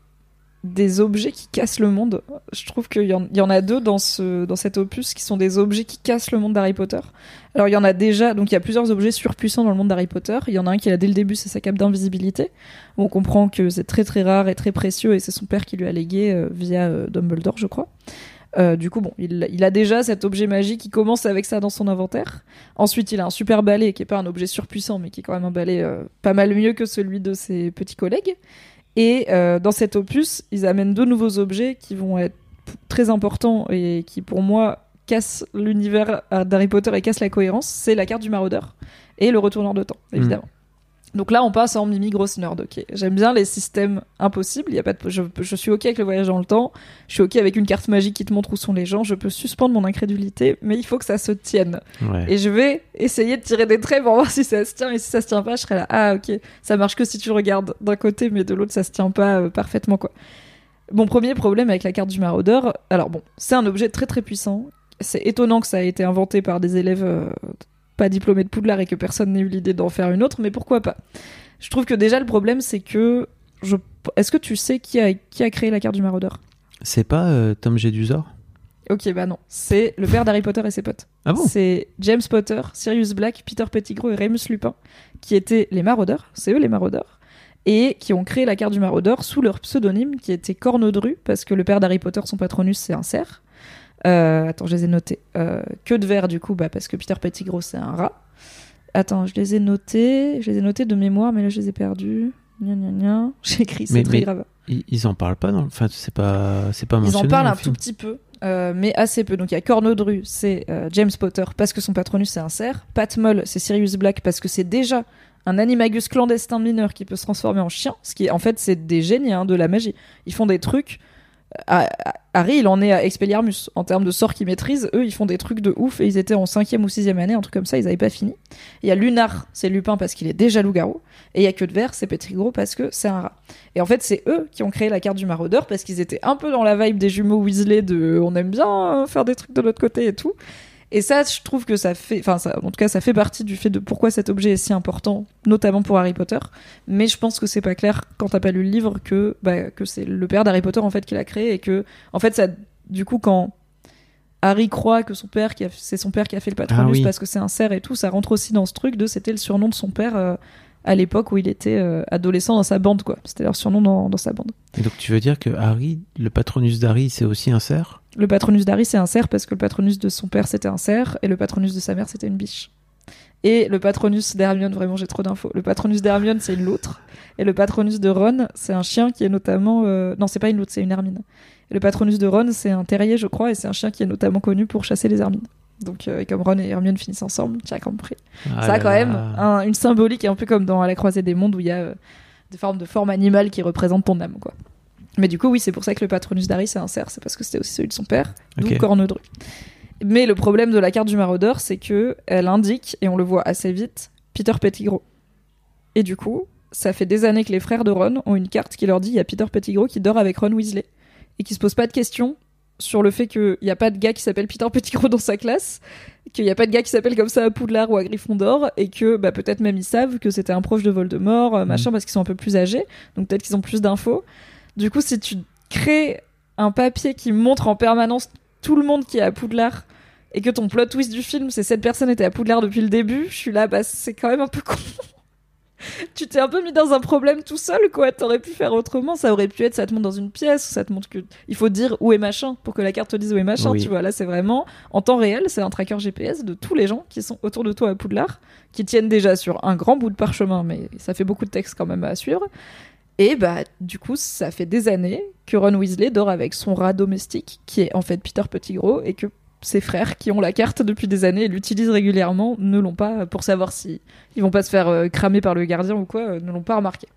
des objets qui cassent le monde. Je trouve qu'il y, en- a deux dans, ce, dans cet opus qui sont des objets qui cassent le monde d'Harry Potter. Alors il y en a déjà, donc il y a plusieurs objets surpuissants dans le monde d'Harry Potter. Il y en a un qui là dès le début, c'est sa cape d'invisibilité. On comprend que c'est très très rare et très précieux et c'est son père qui lui a légué euh, via euh, Dumbledore, je crois. Euh, du coup, bon, il, il a déjà cet objet magique qui commence avec ça dans son inventaire. Ensuite, il a un super balai qui est pas un objet surpuissant, mais qui est quand même un balai pas mal mieux que celui de ses petits collègues. Et euh, dans cet opus, ils amènent deux nouveaux objets qui vont être très importants et qui, pour moi, cassent l'univers euh, d'Harry Potter et cassent la cohérence. C'est la carte du maraudeur et le retourneur de temps, évidemment. Donc là, on passe en Mimi grosse nerd. Ok, j'aime bien les systèmes impossibles. Il y a pas de, je, je suis ok avec le voyage dans le temps. Je suis ok avec une carte magique qui te montre où sont les gens. Je peux suspendre mon incrédulité, mais il faut que ça se tienne. Ouais. Et je vais essayer de tirer des traits pour voir si ça se tient. Et si ça se tient pas, je serai là. Ah, ok. Ça marche que si tu regardes d'un côté, mais de l'autre, ça se tient pas euh, parfaitement, quoi. Mon premier problème avec la carte du maraudeur, alors bon, c'est un objet très très puissant. C'est étonnant que ça ait été inventé par des élèves euh, pas diplômés de Poudlard et que personne n'ait eu l'idée d'en faire une autre, mais pourquoi pas? Je trouve que déjà le problème, c'est que. Je... Est-ce que tu sais qui a, qui a créé la carte du maraudeur? C'est pas euh, Tom Jedusor? Ok, bah non. C'est le père d'Harry Potter et ses potes. Ah bon? C'est James Potter, Sirius Black, Peter Pettigrew et Remus Lupin, qui étaient les maraudeurs, c'est eux les maraudeurs, et qui ont créé la carte du maraudeur sous leur pseudonyme, qui était Cornodru, parce que le père d'Harry Potter, son patronus, c'est un cerf. Euh, attends, je les ai notés. Euh, que de verre, du coup, bah, parce que Peter Pettigrew, c'est un rat. Attends, je les ai notés, je les ai notés de mémoire, mais là, je les ai perdus. (laughs) J'ai écrit, c'est très mais grave. ils, ils en parlent pas, non Enfin, c'est pas, c'est pas Ils mentionné. en parlent un tout petit peu, euh, mais assez peu. Donc il y a Cornodru, c'est James Potter parce que son patronus c'est un cerf. Pat Moll, c'est Sirius Black parce que c'est déjà un animagus clandestin mineur qui peut se transformer en chien. Ce qui en fait c'est des génies hein, de la magie. Ils font des trucs. Harry, il en est à Expelliarmus. En termes de sorts qu'ils maîtrisent, eux, ils font des trucs de ouf et ils étaient en cinquième ou sixième année, un truc comme ça, ils avaient pas fini. Il y a Lunar, c'est Lupin parce qu'il est déjà loup-garou. Et il y a que de vert, c'est Petit Gros parce que c'est un rat. Et en fait, c'est eux qui ont créé la carte du maraudeur parce qu'ils étaient un peu dans la vibe des jumeaux Weasley de on aime bien euh, faire des trucs de l'autre côté et tout. Et ça, je trouve que ça fait, enfin, en tout cas, ça fait partie du fait de pourquoi cet objet est si important, notamment pour Harry Potter. Mais je pense que c'est pas clair quand t'as pas lu le livre que, bah, que c'est le père d'Harry Potter en fait qui l'a créé et que, en fait, ça, du coup, quand Harry croit que son père, c'est son père qui a fait le Patronus Ah oui. parce que c'est un cerf et tout, ça rentre aussi dans ce truc de c'était le surnom de son père euh, à l'époque où il était euh, adolescent dans sa bande, quoi. C'était leur surnom dans, dans sa bande. Et donc tu veux dire que Harry, le patronus d'Harry, c'est aussi un cerf? Le patronus d'Harry, c'est un cerf parce que le patronus de son père, c'était un cerf, et le patronus de sa mère, c'était une biche. Et le patronus d'Hermione, vraiment, j'ai trop d'infos. Le patronus d'Hermione, c'est une loutre. Et le patronus de Ron, c'est un chien qui est notamment. euh, Non, c'est pas une loutre, c'est une hermine. Et le patronus de Ron, c'est un terrier, je crois, et c'est un chien qui est notamment connu pour chasser les hermines. Donc, euh, et comme Ron et Hermione finissent ensemble, tu as compris. Ah ça a quand même un- une symbolique, un peu comme dans À la croisée des mondes, où il y a euh, des formes de formes animales qui représentent ton âme, quoi. Mais du coup, oui, c'est pour ça que le patronus d'Harry, c'est un cerf, c'est parce que c'était aussi celui de son père, d'où Ok. Cornedru. Mais le problème de la carte du maraudeur, c'est que elle indique, et on le voit assez vite, Peter Pettigrew. Et du coup, ça fait des années que les frères de Ron ont une carte qui leur dit il y a Peter Pettigrew qui dort avec Ron Weasley. Et qui se pose pas de questions sur le fait qu'il n'y a pas de gars qui s'appelle Peter Pettigrew dans sa classe, qu'il n'y a pas de gars qui s'appelle comme ça à Poudlard ou à Gryffondor, et que bah, peut-être même ils savent que c'était un proche de Voldemort, euh, machin, parce qu'ils sont un peu plus âgés, donc peut-être qu'ils ont plus d'infos. Du coup, si tu crées un papier qui montre en permanence tout le monde qui est à Poudlard, et que ton plot twist du film, c'est cette personne était à Poudlard depuis le début, je suis là, bah c'est quand même un peu con. (laughs) tu t'es un peu mis dans un problème tout seul, quoi. T'aurais pu faire autrement. Ça aurait pu être, ça te montre dans une pièce, ça te montre que il faut dire où est machin pour que la carte te dise où est machin. Oui. Tu vois, là, c'est vraiment en temps réel. C'est un tracker GPS de tous les gens qui sont autour de toi à Poudlard, qui tiennent déjà sur un grand bout de parchemin, mais ça fait beaucoup de texte quand même à suivre. Et bah, du coup, ça fait des années que Ron Weasley dort avec son rat domestique, qui est en fait Peter Pettigrew, et que ses frères, qui ont la carte depuis des années et l'utilisent régulièrement, ne l'ont pas pour savoir si ils vont pas se faire euh, cramer par le gardien ou quoi, euh, ne l'ont pas remarqué.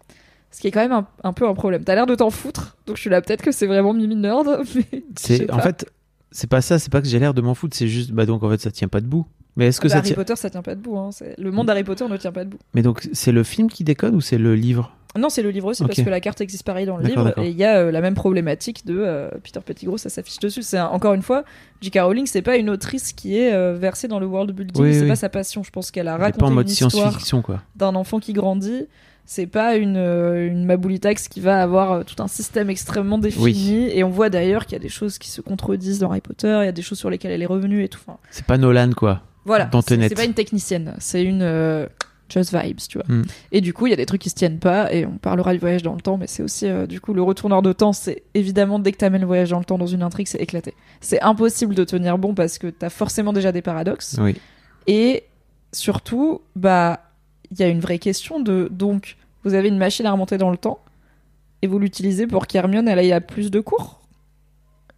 Ce qui est quand même un, un peu un problème. T'as l'air de t'en foutre, donc je suis là peut-être que c'est vraiment Mimi Nerd, (laughs) mais C'est en fait, c'est pas ça. C'est pas que j'ai l'air de m'en foutre. C'est juste, bah donc en fait, ça tient pas debout. Mais est-ce que Bah, ça Harry tient Potter, ça tient pas debout. Hein. Le monde d'Harry Potter ne tient pas debout. Mais donc c'est le film qui déconne ou c'est le livre? Non, c'est le livre aussi, parce que la carte existe pareil dans le livre, et il y a euh, la même problématique de euh, Peter Pettigrew, ça s'affiche dessus. C'est encore une fois, J.K. Rowling, c'est pas une autrice qui est euh, versée dans le world building, Oui, c'est oui. pas sa passion. Je pense qu'elle a raconté pas en une mode histoire science-fiction quoi. d'un enfant qui grandit. C'est pas une, euh, une Maboulitax qui va avoir tout un système extrêmement défini. Et on voit d'ailleurs qu'il y a des choses qui se contredisent dans Harry Potter, il y a des choses sur lesquelles elle est revenue et tout. Enfin, C'est pas Nolan quoi. voilà, c'est pas une technicienne, c'est une just vibes, tu vois. Mm. Et du coup, il y a des trucs qui se tiennent pas, et on parlera du voyage dans le temps, mais c'est aussi, euh, du coup, le retourneur de temps, c'est évidemment, dès que t'amènes le voyage dans le temps dans une intrigue, c'est éclaté. C'est impossible de tenir bon parce que t'as forcément déjà des paradoxes. Oui. Et surtout, bah, il y a une vraie question de, donc, vous avez une machine à remonter dans le temps, et vous l'utilisez pour qu'Hermione, elle aille à plus de cours,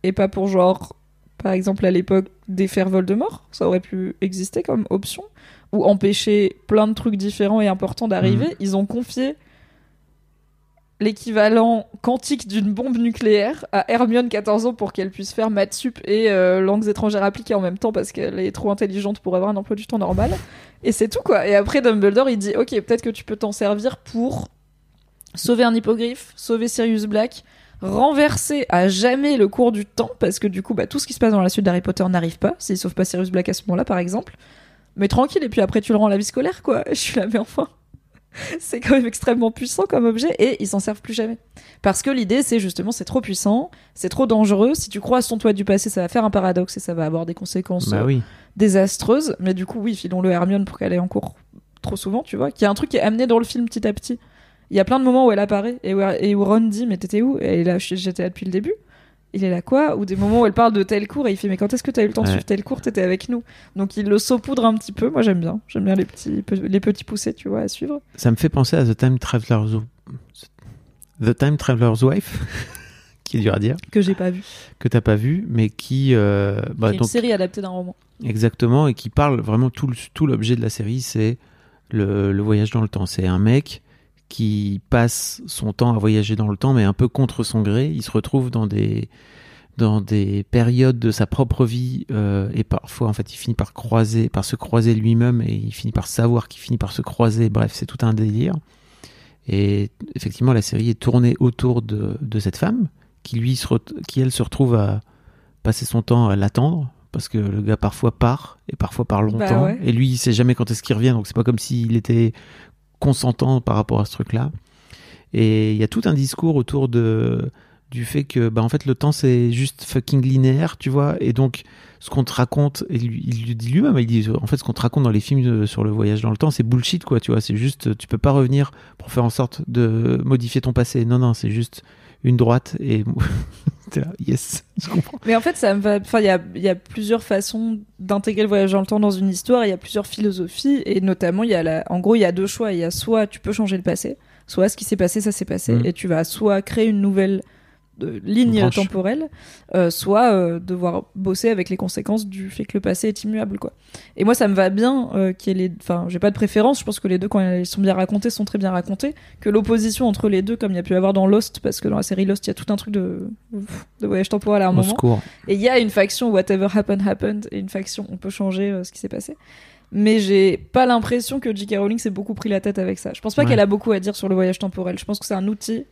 et pas pour genre, par exemple, à l'époque, défaire Voldemort, ça aurait pu exister comme option, ou empêcher plein de trucs différents et importants d'arriver. Ils ont confié l'équivalent quantique d'une bombe nucléaire à Hermione 14 ans pour qu'elle puisse faire maths sup et euh, langues étrangères appliquées en même temps parce qu'elle est trop intelligente pour avoir un emploi du temps normal. Et c'est tout quoi. Et après Dumbledore il dit ok peut-être que tu peux t'en servir pour sauver un hippogriffe, sauver Sirius Black, renverser à jamais le cours du temps parce que du coup bah, tout ce qui se passe dans la suite d'Harry Potter n'arrive pas s'il sauve pas Sirius Black à ce moment-là par exemple. Mais tranquille et puis après tu le rends à la vie scolaire quoi. (laughs) Je suis là mais enfin c'est quand même extrêmement puissant comme objet et ils s'en servent plus jamais. Parce que l'idée, c'est justement, c'est trop puissant, c'est trop dangereux. Si tu croises ton toit du passé, ça va faire un paradoxe et ça va avoir des conséquences Bah euh, oui. désastreuses. Mais du coup, oui, filons-le à Hermione pour qu'elle ait en cours trop souvent, tu vois. Qu'il y a un truc qui est amené dans le film petit à petit. Il y a plein de moments où elle apparaît et où, et où Ron dit Mais t'étais où? Et est là, j'étais là depuis le début. Il est là quoi Ou des moments où elle parle de tel cours et il fait Mais quand est-ce que t'as eu le temps de Ouais. suivre tel cours T'étais avec nous? Donc il le saupoudre un petit peu. Moi j'aime bien. J'aime bien les petits, les petits poussés, tu vois, à suivre. Ça me fait penser à The Time Traveler's The Time Traveler's Wife, (laughs) qui est dur à dire, Que j'ai pas vu. que t'as pas vu, mais qui, euh, bah, C'est une donc série adaptée d'un roman. exactement, et qui parle vraiment tout l'objet de la série, c'est le, le voyage dans le temps. C'est un mec qui passe son temps à voyager dans le temps, mais un peu contre son gré. Il se retrouve dans des dans des périodes de sa propre vie euh, et parfois en fait il finit par croiser par se croiser lui-même et il finit par savoir qu'il finit par se croiser bref c'est tout un délire et effectivement la série est tournée autour de, de cette femme qui lui se qui elle se retrouve à passer son temps à l'attendre parce que le gars parfois part et parfois part longtemps Bah ouais. et lui il sait jamais quand est-ce qu'il revient donc c'est pas comme s'il était consentant par rapport à ce truc là et il y a tout un discours autour de du fait que bah en fait le temps c'est juste fucking linéaire tu vois. Et donc ce qu'on te raconte lui, il le dit lui-même il dit en fait ce qu'on te raconte dans les films sur le voyage dans le temps c'est bullshit quoi tu vois. C'est juste tu peux pas revenir pour faire en sorte de modifier ton passé. Non non c'est juste une droite et (laughs) yes je comprends Mais en fait, ça me va. Enfin, il y a, il y a plusieurs façons d'intégrer le voyage dans le temps dans une histoire. Il y a plusieurs philosophies et notamment, il y a la. En gros, il y a deux choix. Il y a soit tu peux changer le passé, soit ce qui s'est passé, ça s'est passé, Mhm. et tu vas soit créer une nouvelle euh, ligne temporelle, euh, soit euh, devoir bosser avec les conséquences du fait que le passé est immuable, quoi. Et moi, ça me va bien euh, qu'il y ait les. Enfin, j'ai pas de préférence. Je pense que les deux, quand ils sont bien racontés, sont très bien racontés. Que l'opposition entre les deux, comme il y a pu y avoir dans Lost, parce que dans la série Lost, il y a tout un truc de, de voyage temporel à un au moment. secours Et il y a une faction Whatever Happened Happened et une faction on peut changer euh, ce qui s'est passé. Mais j'ai pas l'impression que J.K. Rowling s'est beaucoup pris la tête avec ça. Je pense pas Ouais. qu'elle a beaucoup à dire sur le voyage temporel. Je pense que c'est un outil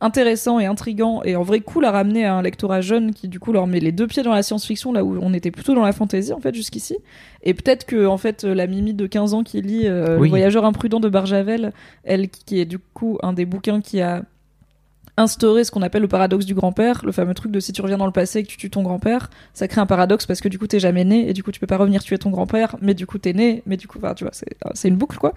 intéressant et intrigant et en vrai cool à ramener à un lectorat jeune qui du coup leur met les deux pieds dans la science-fiction là où on était plutôt dans la fantasy en fait jusqu'ici. Et peut-être que en fait la Mimi de 15 ans qui lit euh, Oui. Le voyageur imprudent de Barjavel, elle qui est du coup un des bouquins qui a instauré ce qu'on appelle le paradoxe du grand-père, le fameux truc de si tu reviens dans le passé et que tu tues ton grand-père, ça crée un paradoxe parce que du coup t'es jamais né et du coup tu peux pas revenir tuer ton grand-père, mais du coup t'es né, mais du coup, tu vois, c'est c'est une boucle quoi.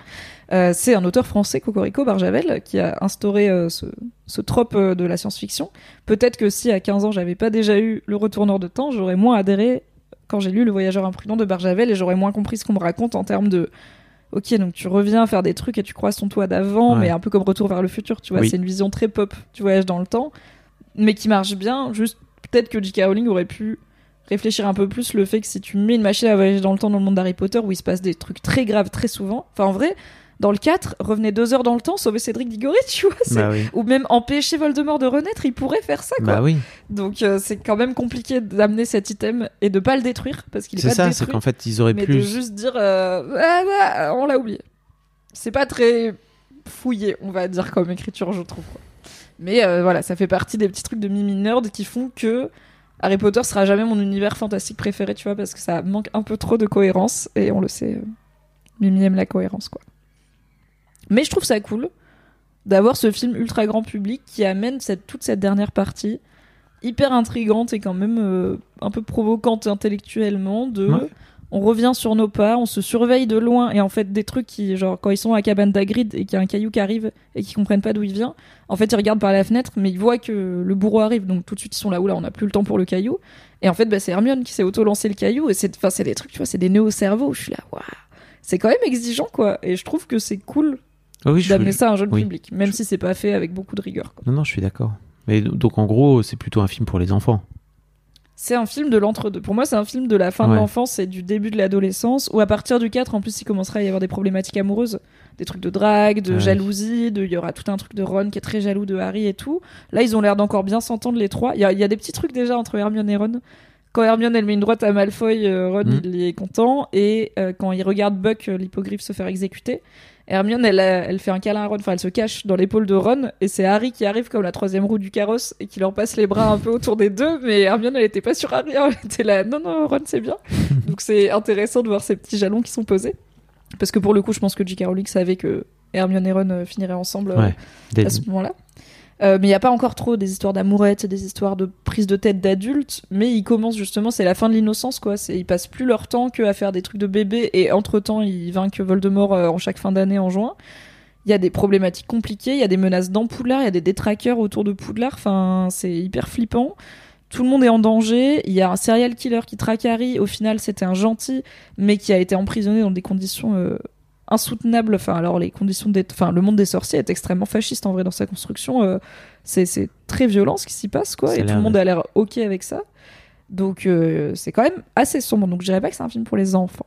Euh, c'est un auteur français, Cocorico Barjavel, qui a instauré euh, ce, trope euh, de la science-fiction. Peut-être que si à 15 ans j'avais pas déjà eu le retourneur de temps, j'aurais moins adhéré quand j'ai lu Le Voyageur imprudent de Barjavel et j'aurais moins compris ce qu'on me raconte en termes de Ok, donc tu reviens faire des trucs et tu croises ton toit d'avant, Ouais. mais un peu comme Retour vers le futur, tu vois, Oui. c'est une vision très pop du voyage dans le temps, mais qui marche bien. Juste, peut-être que J.K. Rowling aurait pu réfléchir un peu plus le fait que si tu mets une machine à voyager dans le temps dans le monde d'Harry Potter où il se passe des trucs très graves très souvent, enfin en vrai, dans le 4, revenez deux heures dans le temps, sauver Cédric Diggory, tu vois, c'est- bah oui ou même empêcher Voldemort de renaître, il pourrait faire ça, quoi. bah oui Donc euh, c'est quand même compliqué d'amener cet item et de pas le détruire parce qu'il est, c'est pas ça c'est détruit qu'en fait ils auraient mais pu de juste dire euh, ah, ouais, on l'a oublié. C'est pas très fouillé, on va dire comme écriture, je trouve. quoi. Mais euh, voilà, ça fait partie des petits trucs de mimi nerd qui font que Harry Potter sera jamais mon univers fantastique préféré, tu vois, parce que ça manque un peu trop de cohérence et on le sait, euh, Mimi aime la cohérence, quoi. Mais je trouve ça cool d'avoir ce film ultra grand public qui amène cette, toute cette dernière partie hyper intrigante et quand même euh, un peu provocante intellectuellement de Ouais. on revient sur nos pas, on se surveille de loin et en fait des trucs qui genre quand ils sont à cabane d'Agrid et qu'il y a un caillou qui arrive et qu'ils comprennent pas d'où il vient, en fait ils regardent par la fenêtre mais ils voient que le bourreau arrive. Donc tout de suite ils sont là où là on n'a plus le temps pour le caillou. Et en fait bah, c'est Hermione qui s'est auto lancé le caillou et c'est enfin c'est des trucs tu vois c'est des nœuds au cerveau je suis là waouh. C'est quand même exigeant quoi. Et je trouve que c'est cool oui, je- d'amener ça à un jeune oui. public même si c'est pas fait avec beaucoup de rigueur quoi. non non je suis d'accord mais donc en gros c'est plutôt un film pour les enfants C'est un film de l'entre-deux. Pour moi, c'est un film de la fin de l'enfance et du début de l'adolescence, où à partir du 4, en plus, il commencera à y avoir des problématiques amoureuses, des trucs de drague, de Ouais. jalousie, de, il y aura tout un truc de Ron qui est très jaloux de Harry et tout. Là, ils ont l'air d'encore bien s'entendre les trois. Il y a, il y a des petits trucs déjà entre Hermione et Ron. Quand Hermione, elle met une droite à Malfoy, euh, Ron, Mhm. il est content. Et euh, quand il regarde Buck, euh, l'hippogriffe, se faire exécuter, Hermione, elle, elle fait un câlin à Ron, enfin, elle se cache dans l'épaule de Ron, et c'est Harry qui arrive comme la troisième roue du carrosse et qui leur passe les bras un peu autour des deux, mais Hermione, elle était pas sur Harry, hein, elle était là, non, non, Ron, c'est bien. (laughs) Donc c'est intéressant de voir ces petits jalons qui sont posés. Parce que pour le coup, je pense que J.K. Rowling savait que Hermione et Ron euh, finiraient ensemble euh, Ouais, à ce moment-là. Euh, mais il n'y a pas encore trop des histoires d'amourettes, des histoires de prise de tête d'adultes, mais ils commencent justement, c'est la fin de l'innocence, quoi. Ils passent plus leur temps qu'à faire des trucs de bébé, et entre-temps, ils vainquent Voldemort euh, en chaque fin d'année en juin. Il y a des problématiques compliquées, il y a des menaces dans Poudlard, il y a des détraqueurs autour de Poudlard, enfin, c'est hyper flippant. Tout le monde est en danger, il y a un serial killer qui traque Harry, au final, c'était un gentil, mais qui a été emprisonné dans des conditions euh, insoutenable. Enfin, alors les conditions des, enfin, le monde des sorciers est extrêmement fasciste en vrai dans sa construction. euh, c'est c'est très violent ce qui s'y passe quoi, Ça et tout le monde de- a l'air ok avec ça. Donc euh, c'est quand même assez sombre. Donc je dirais pas que c'est un film pour les enfants.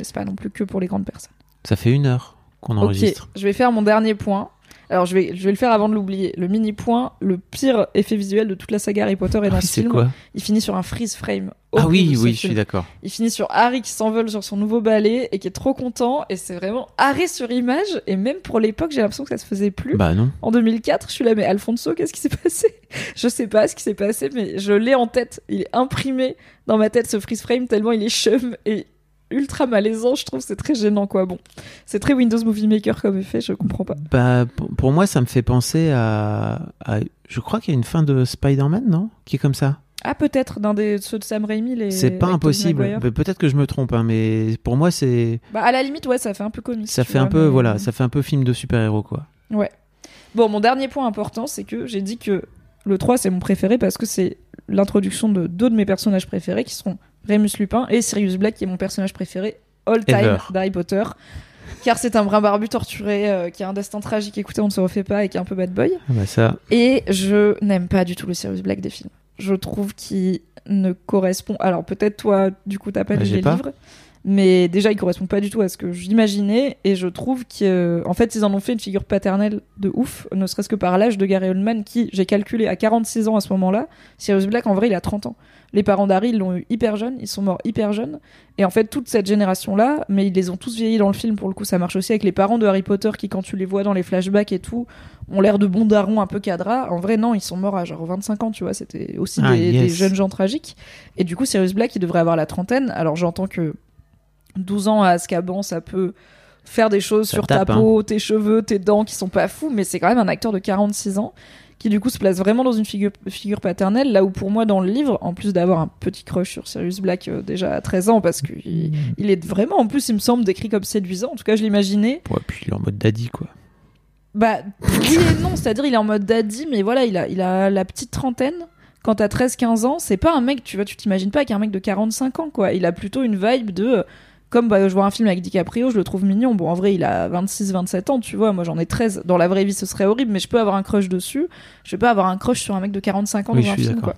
C'est pas non plus que pour les grandes personnes. Ça fait une heure qu'on Ok, enregistre. je vais faire mon dernier point. Alors je vais, je vais le faire avant de l'oublier. Le mini point, le pire effet visuel de toute la saga Harry Potter est dans Ah, ce film. quoi Il finit sur un freeze frame. Ah oui, oui, je suis d'accord. Il finit sur Harry qui s'envole sur son nouveau balai et qui est trop content. Et c'est vraiment Harry sur image. Et même pour l'époque, j'ai l'impression que ça se faisait plus. Bah non. En 2004, je suis là, mais Alfonso, qu'est-ce qui s'est (laughs) passé? Je sais pas ce qui s'est passé, mais je l'ai en tête. Il est imprimé dans ma tête, ce freeze frame, tellement il est chum et ultra malaisant. Je trouve c'est très gênant, quoi. Bon, c'est très Windows Movie Maker comme effet, je comprends pas. Bah, pour, moi, ça me fait penser à. à- je crois qu'il y a une fin de Spider-Man, non? Qui est comme ça Ah, peut-être d'un des ceux de Sam Raimi. Les... C'est pas impossible. Mais Peut-être que je me trompe, hein, mais pour moi, c'est. Bah, à la limite, ouais, ça fait un peu comique. Ça fait un peu, mais- voilà, ça fait un peu film de super-héros, quoi. Ouais. Bon, mon dernier point important, c'est que j'ai dit que le 3, c'est mon préféré parce que c'est l'introduction de deux de mes personnages préférés qui seront Remus Lupin et Sirius Black, qui est mon personnage préféré all time d'Harry Potter. Car c'est un brin barbu torturé euh, qui a un destin tragique, écoutez, on ne se refait pas et qui est un peu bad boy. Ah bah ça. Et je n'aime pas du tout le Sirius Black des films. Je trouve qu'il ne correspond. Alors peut-être toi, du coup, t'as pas Bah, lu les pas. livres, mais déjà il correspond pas du tout à ce que j'imaginais. Et je trouve qu'en fait ils en ont fait une figure paternelle de ouf, ne serait-ce que par l'âge de Gary Oldman qui, j'ai calculé, à 46 ans à ce moment-là. Sirius Black en vrai il a 30 ans. Les parents d'Harry ils l'ont eu hyper jeune, ils sont morts hyper jeunes. Et en fait toute cette génération là, mais ils les ont tous vieillis dans le film pour le coup. Ça marche aussi avec les parents de Harry Potter qui quand tu les vois dans les flashbacks et tout ont l'air de bons darons un peu cadras. En vrai, non, ils sont morts à genre 25 ans, tu vois. C'était aussi Ah, des, yes. des jeunes gens tragiques. Et du coup, Sirius Black, il devrait avoir la trentaine. Alors, j'entends que 12 ans à Azkaban, ça peut faire des choses Ça sur tape, ta peau, tes cheveux, tes dents qui sont pas fous, mais c'est quand même un acteur de 46 ans qui du coup se place vraiment dans une figure, figure paternelle, là où pour moi dans le livre, en plus d'avoir un petit crush sur Sirius Black euh, déjà à 13 ans, parce qu'il il est vraiment, en plus il me semble décrit comme séduisant, en tout cas je l'imaginais, Ouais, puis il est en mode daddy, quoi. bah oui et non, c'est-à-dire il est en mode daddy, mais voilà, il a, il a la petite trentaine. Quand t'as 13-15 ans, c'est pas un mec, tu vois, tu t'imagines pas qu'un mec de 45 ans, quoi. Il a plutôt une vibe de. Comme bah, je vois un film avec DiCaprio, je le trouve mignon. Bon, en vrai, il a 26-27 ans, tu vois. Moi, j'en ai 13. Dans la vraie vie, ce serait horrible, mais je peux avoir un crush dessus. Je vais pas avoir un crush sur un mec de 45 ans Oui, dans un film, quoi.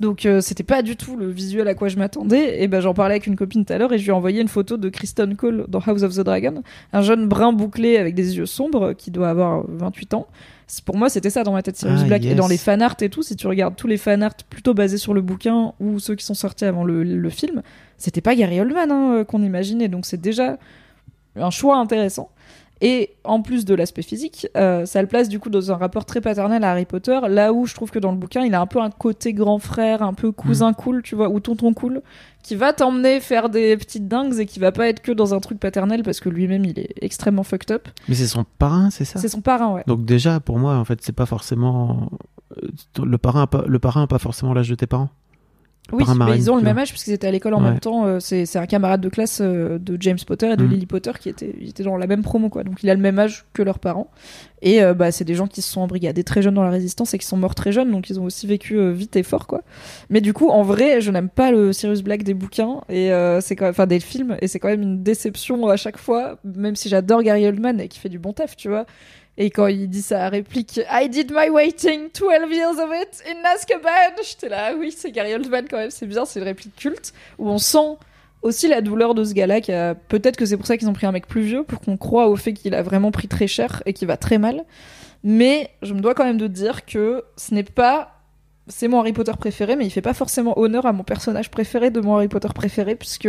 Donc, euh, c'était pas du tout le visuel à quoi je m'attendais. Et ben, j'en parlais avec une copine tout à l'heure et je lui ai envoyé une photo de Kristen Cole dans House of the Dragon. Un jeune brun bouclé avec des yeux sombres qui doit avoir 28 ans. Pour moi, c'était ça dans ma tête, Sirius Ah, Black. Et yes. dans les fanarts et tout, si tu regardes tous les fanarts plutôt basés sur le bouquin ou ceux qui sont sortis avant le, le film, c'était pas Gary Oldman hein, euh, qu'on imaginait. Donc c'est déjà un choix intéressant. Et en plus de l'aspect physique, euh, ça le place du coup dans un rapport très paternel à Harry Potter, là où je trouve que dans le bouquin, il a un peu un côté grand frère, un peu cousin cool, tu vois, ou tonton cool, qui va t'emmener faire des petites dingues et qui va pas être que dans un truc paternel parce que lui-même il est extrêmement fucked up. Mais c'est son parrain, c'est ça? C'est son parrain, ouais. Donc déjà, pour moi, en fait, c'est pas forcément... euh, Le parrain, a pas... le parrain a pas forcément l'âge de tes parents? Oui, mais marine, ils ont le même âge puisqu'ils étaient à l'école en Ouais. même temps. euh, c'est un camarade de classe euh, de James Potter et de Mm. Lily Potter qui étaient, ils étaient dans la même promo, quoi. Donc il a le même âge que leurs parents. Et euh, bah, c'est des gens qui se sont embrigadés très jeunes dans la résistance et qui sont morts très jeunes, donc ils ont aussi vécu euh, vite et fort, quoi. Mais du coup, en vrai, je n'aime pas le Sirius Black des bouquins et euh, c'est quand même, enfin des films, et c'est quand même une déception à chaque fois, même si j'adore Gary Oldman et qui fait du bon taf, tu vois. Et quand il dit sa réplique I did my waiting, 12 years of it in Azkaban, j'étais là, ah oui, c'est Gary Oldman quand même, c'est bien, c'est une réplique culte où on sent aussi la douleur de ce gars-là. qui a- Peut-être que c'est pour ça qu'ils ont pris un mec plus vieux, pour qu'on croit au fait qu'il a vraiment pris très cher et qu'il va très mal. Mais je me dois quand même de dire que ce n'est pas. C'est mon Harry Potter préféré, mais il fait pas forcément honneur à mon personnage préféré de mon Harry Potter préféré, puisque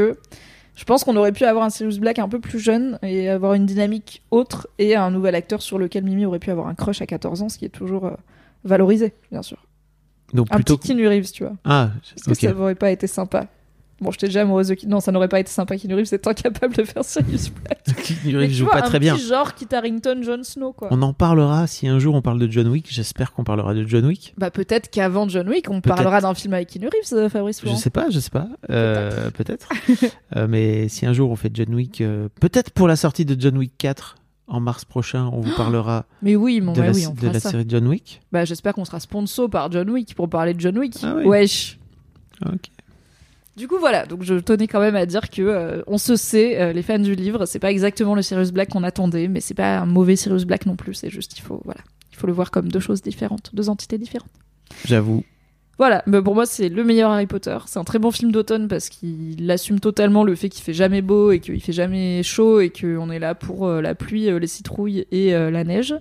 je pense qu'on aurait pu avoir un Sirius Black un peu plus jeune et avoir une dynamique autre et un nouvel acteur sur lequel Mimi aurait pu avoir un crush à 14 ans, ce qui est toujours euh, valorisé, bien sûr. Donc Un plutôt... petit Keanu Reeves, tu vois. Ah, Est-ce que ça n'aurait pas été sympa? Bon, j'étais déjà amoureuse de Keanu. Non, ça n'aurait pas été sympa. Keanu Reeves est incapable de faire Sirius Black. Keanu Reeves joue vois, pas un très bien. petit genre Kit Harington, Jon Snow, quoi. On en parlera si un jour on parle de John Wick. J'espère qu'on parlera de John Wick. Bah peut-être qu'avant John Wick, on parlera d'un film avec Keanu Reeves, Fabrice Je Florent. sais pas, je sais pas. Euh, peut-être. (laughs) Euh, mais si un jour on fait John Wick, euh, peut-être pour la sortie de John Wick 4 en mars prochain, on vous parlera Mais oui, mon de, bah la, oui, on de la ça. série John Wick. Bah j'espère qu'on sera sponsor par John Wick pour parler de John Wick. Ah oui. Wesh. Ok. Du coup voilà, donc je tenais quand même à dire que euh, on se sait, euh, les fans du livre, c'est pas exactement le Sirius Black qu'on attendait, mais c'est pas un mauvais Sirius Black non plus. C'est juste il faut voilà, il faut le voir comme deux choses différentes, deux entités différentes. J'avoue. Voilà, mais pour moi c'est le meilleur Harry Potter. C'est un très bon film d'automne parce qu'il assume totalement le fait qu'il fait jamais beau et qu'il fait jamais chaud et qu'on est là pour euh, la pluie, euh, les citrouilles et euh, la neige.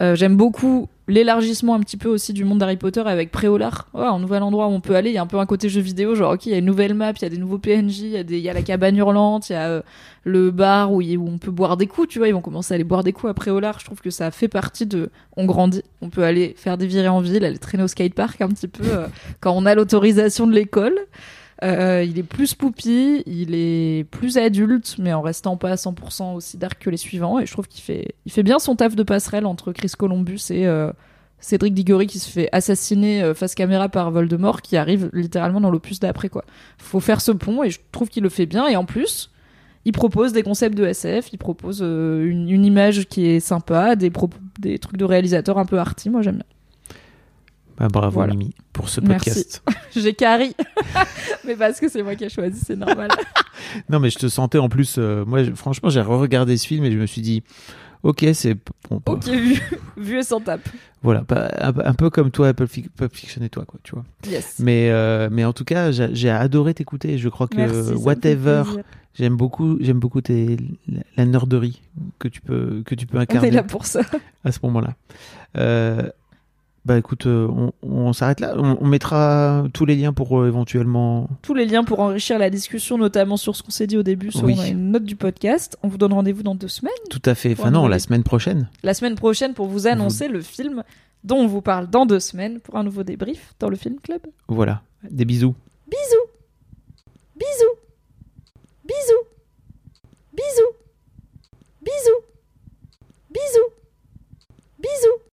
Euh, J'aime beaucoup l'élargissement un petit peu aussi du monde d'Harry Potter avec Préolard. Ouais, un nouvel endroit où on peut aller. Il y a un peu un côté jeu vidéo, genre ok, il y a une nouvelle map, il y a des nouveaux PNJ, il y, a la cabane hurlante, il y a euh, le bar où on peut boire des coups. Tu vois, ils vont commencer à aller boire des coups à Préolard. Je trouve que ça fait partie de. On grandit, on peut aller faire des virées en ville, aller traîner au skatepark un petit peu euh, quand on a l'autorisation de l'école. Euh, il est plus poupie, il est plus adulte, mais en restant pas à 100% aussi dark que les suivants. Et je trouve qu'il fait, il fait bien son taf de passerelle entre Chris Columbus et euh, Cédric Diggory qui se fait assassiner euh, face caméra par Voldemort, qui arrive littéralement dans l'opus d'après. quoi. Faut faire ce pont et je trouve qu'il le fait bien. Et en plus, il propose des concepts de SF, il propose une, image qui est sympa, des, des trucs de réalisateur un peu arty. Moi j'aime bien. Bah, bravo Voilà. Mimi pour ce podcast. (laughs) J'ai carry, (laughs) mais parce que c'est moi qui ai choisi, c'est normal. (laughs) Non, mais je te sentais en plus. euh, moi, franchement, j'ai regardé ce film et je me suis dit, ok, c'est bon, pas- ok, vu, vu et sans tape. voilà, un, un peu comme toi, Pulp Fiction et toi, quoi, tu vois. Yes. Mais, euh, mais en tout cas, j'ai adoré t'écouter. Je crois que Merci, whatever, j'aime beaucoup, j'aime beaucoup tes, la, la nerderie que tu peux, que tu peux On est incarner là pour ça. à ce moment-là. Euh, bah écoute, euh, on, on s'arrête là. On, on mettra tous les liens pour euh, éventuellement. Tous les liens pour enrichir la discussion, notamment sur ce qu'on s'est dit au début, sur Oui. une note du podcast. On vous donne rendez-vous dans deux semaines. Tout à fait. Enfin non, la semaine prochaine. La semaine prochaine pour vous annoncer le film dont on vous parle dans deux semaines pour un nouveau débrief dans le Film Club. Voilà. Des bisous. Bisous Bisous Bisous Bisous Bisous Bisous Bisous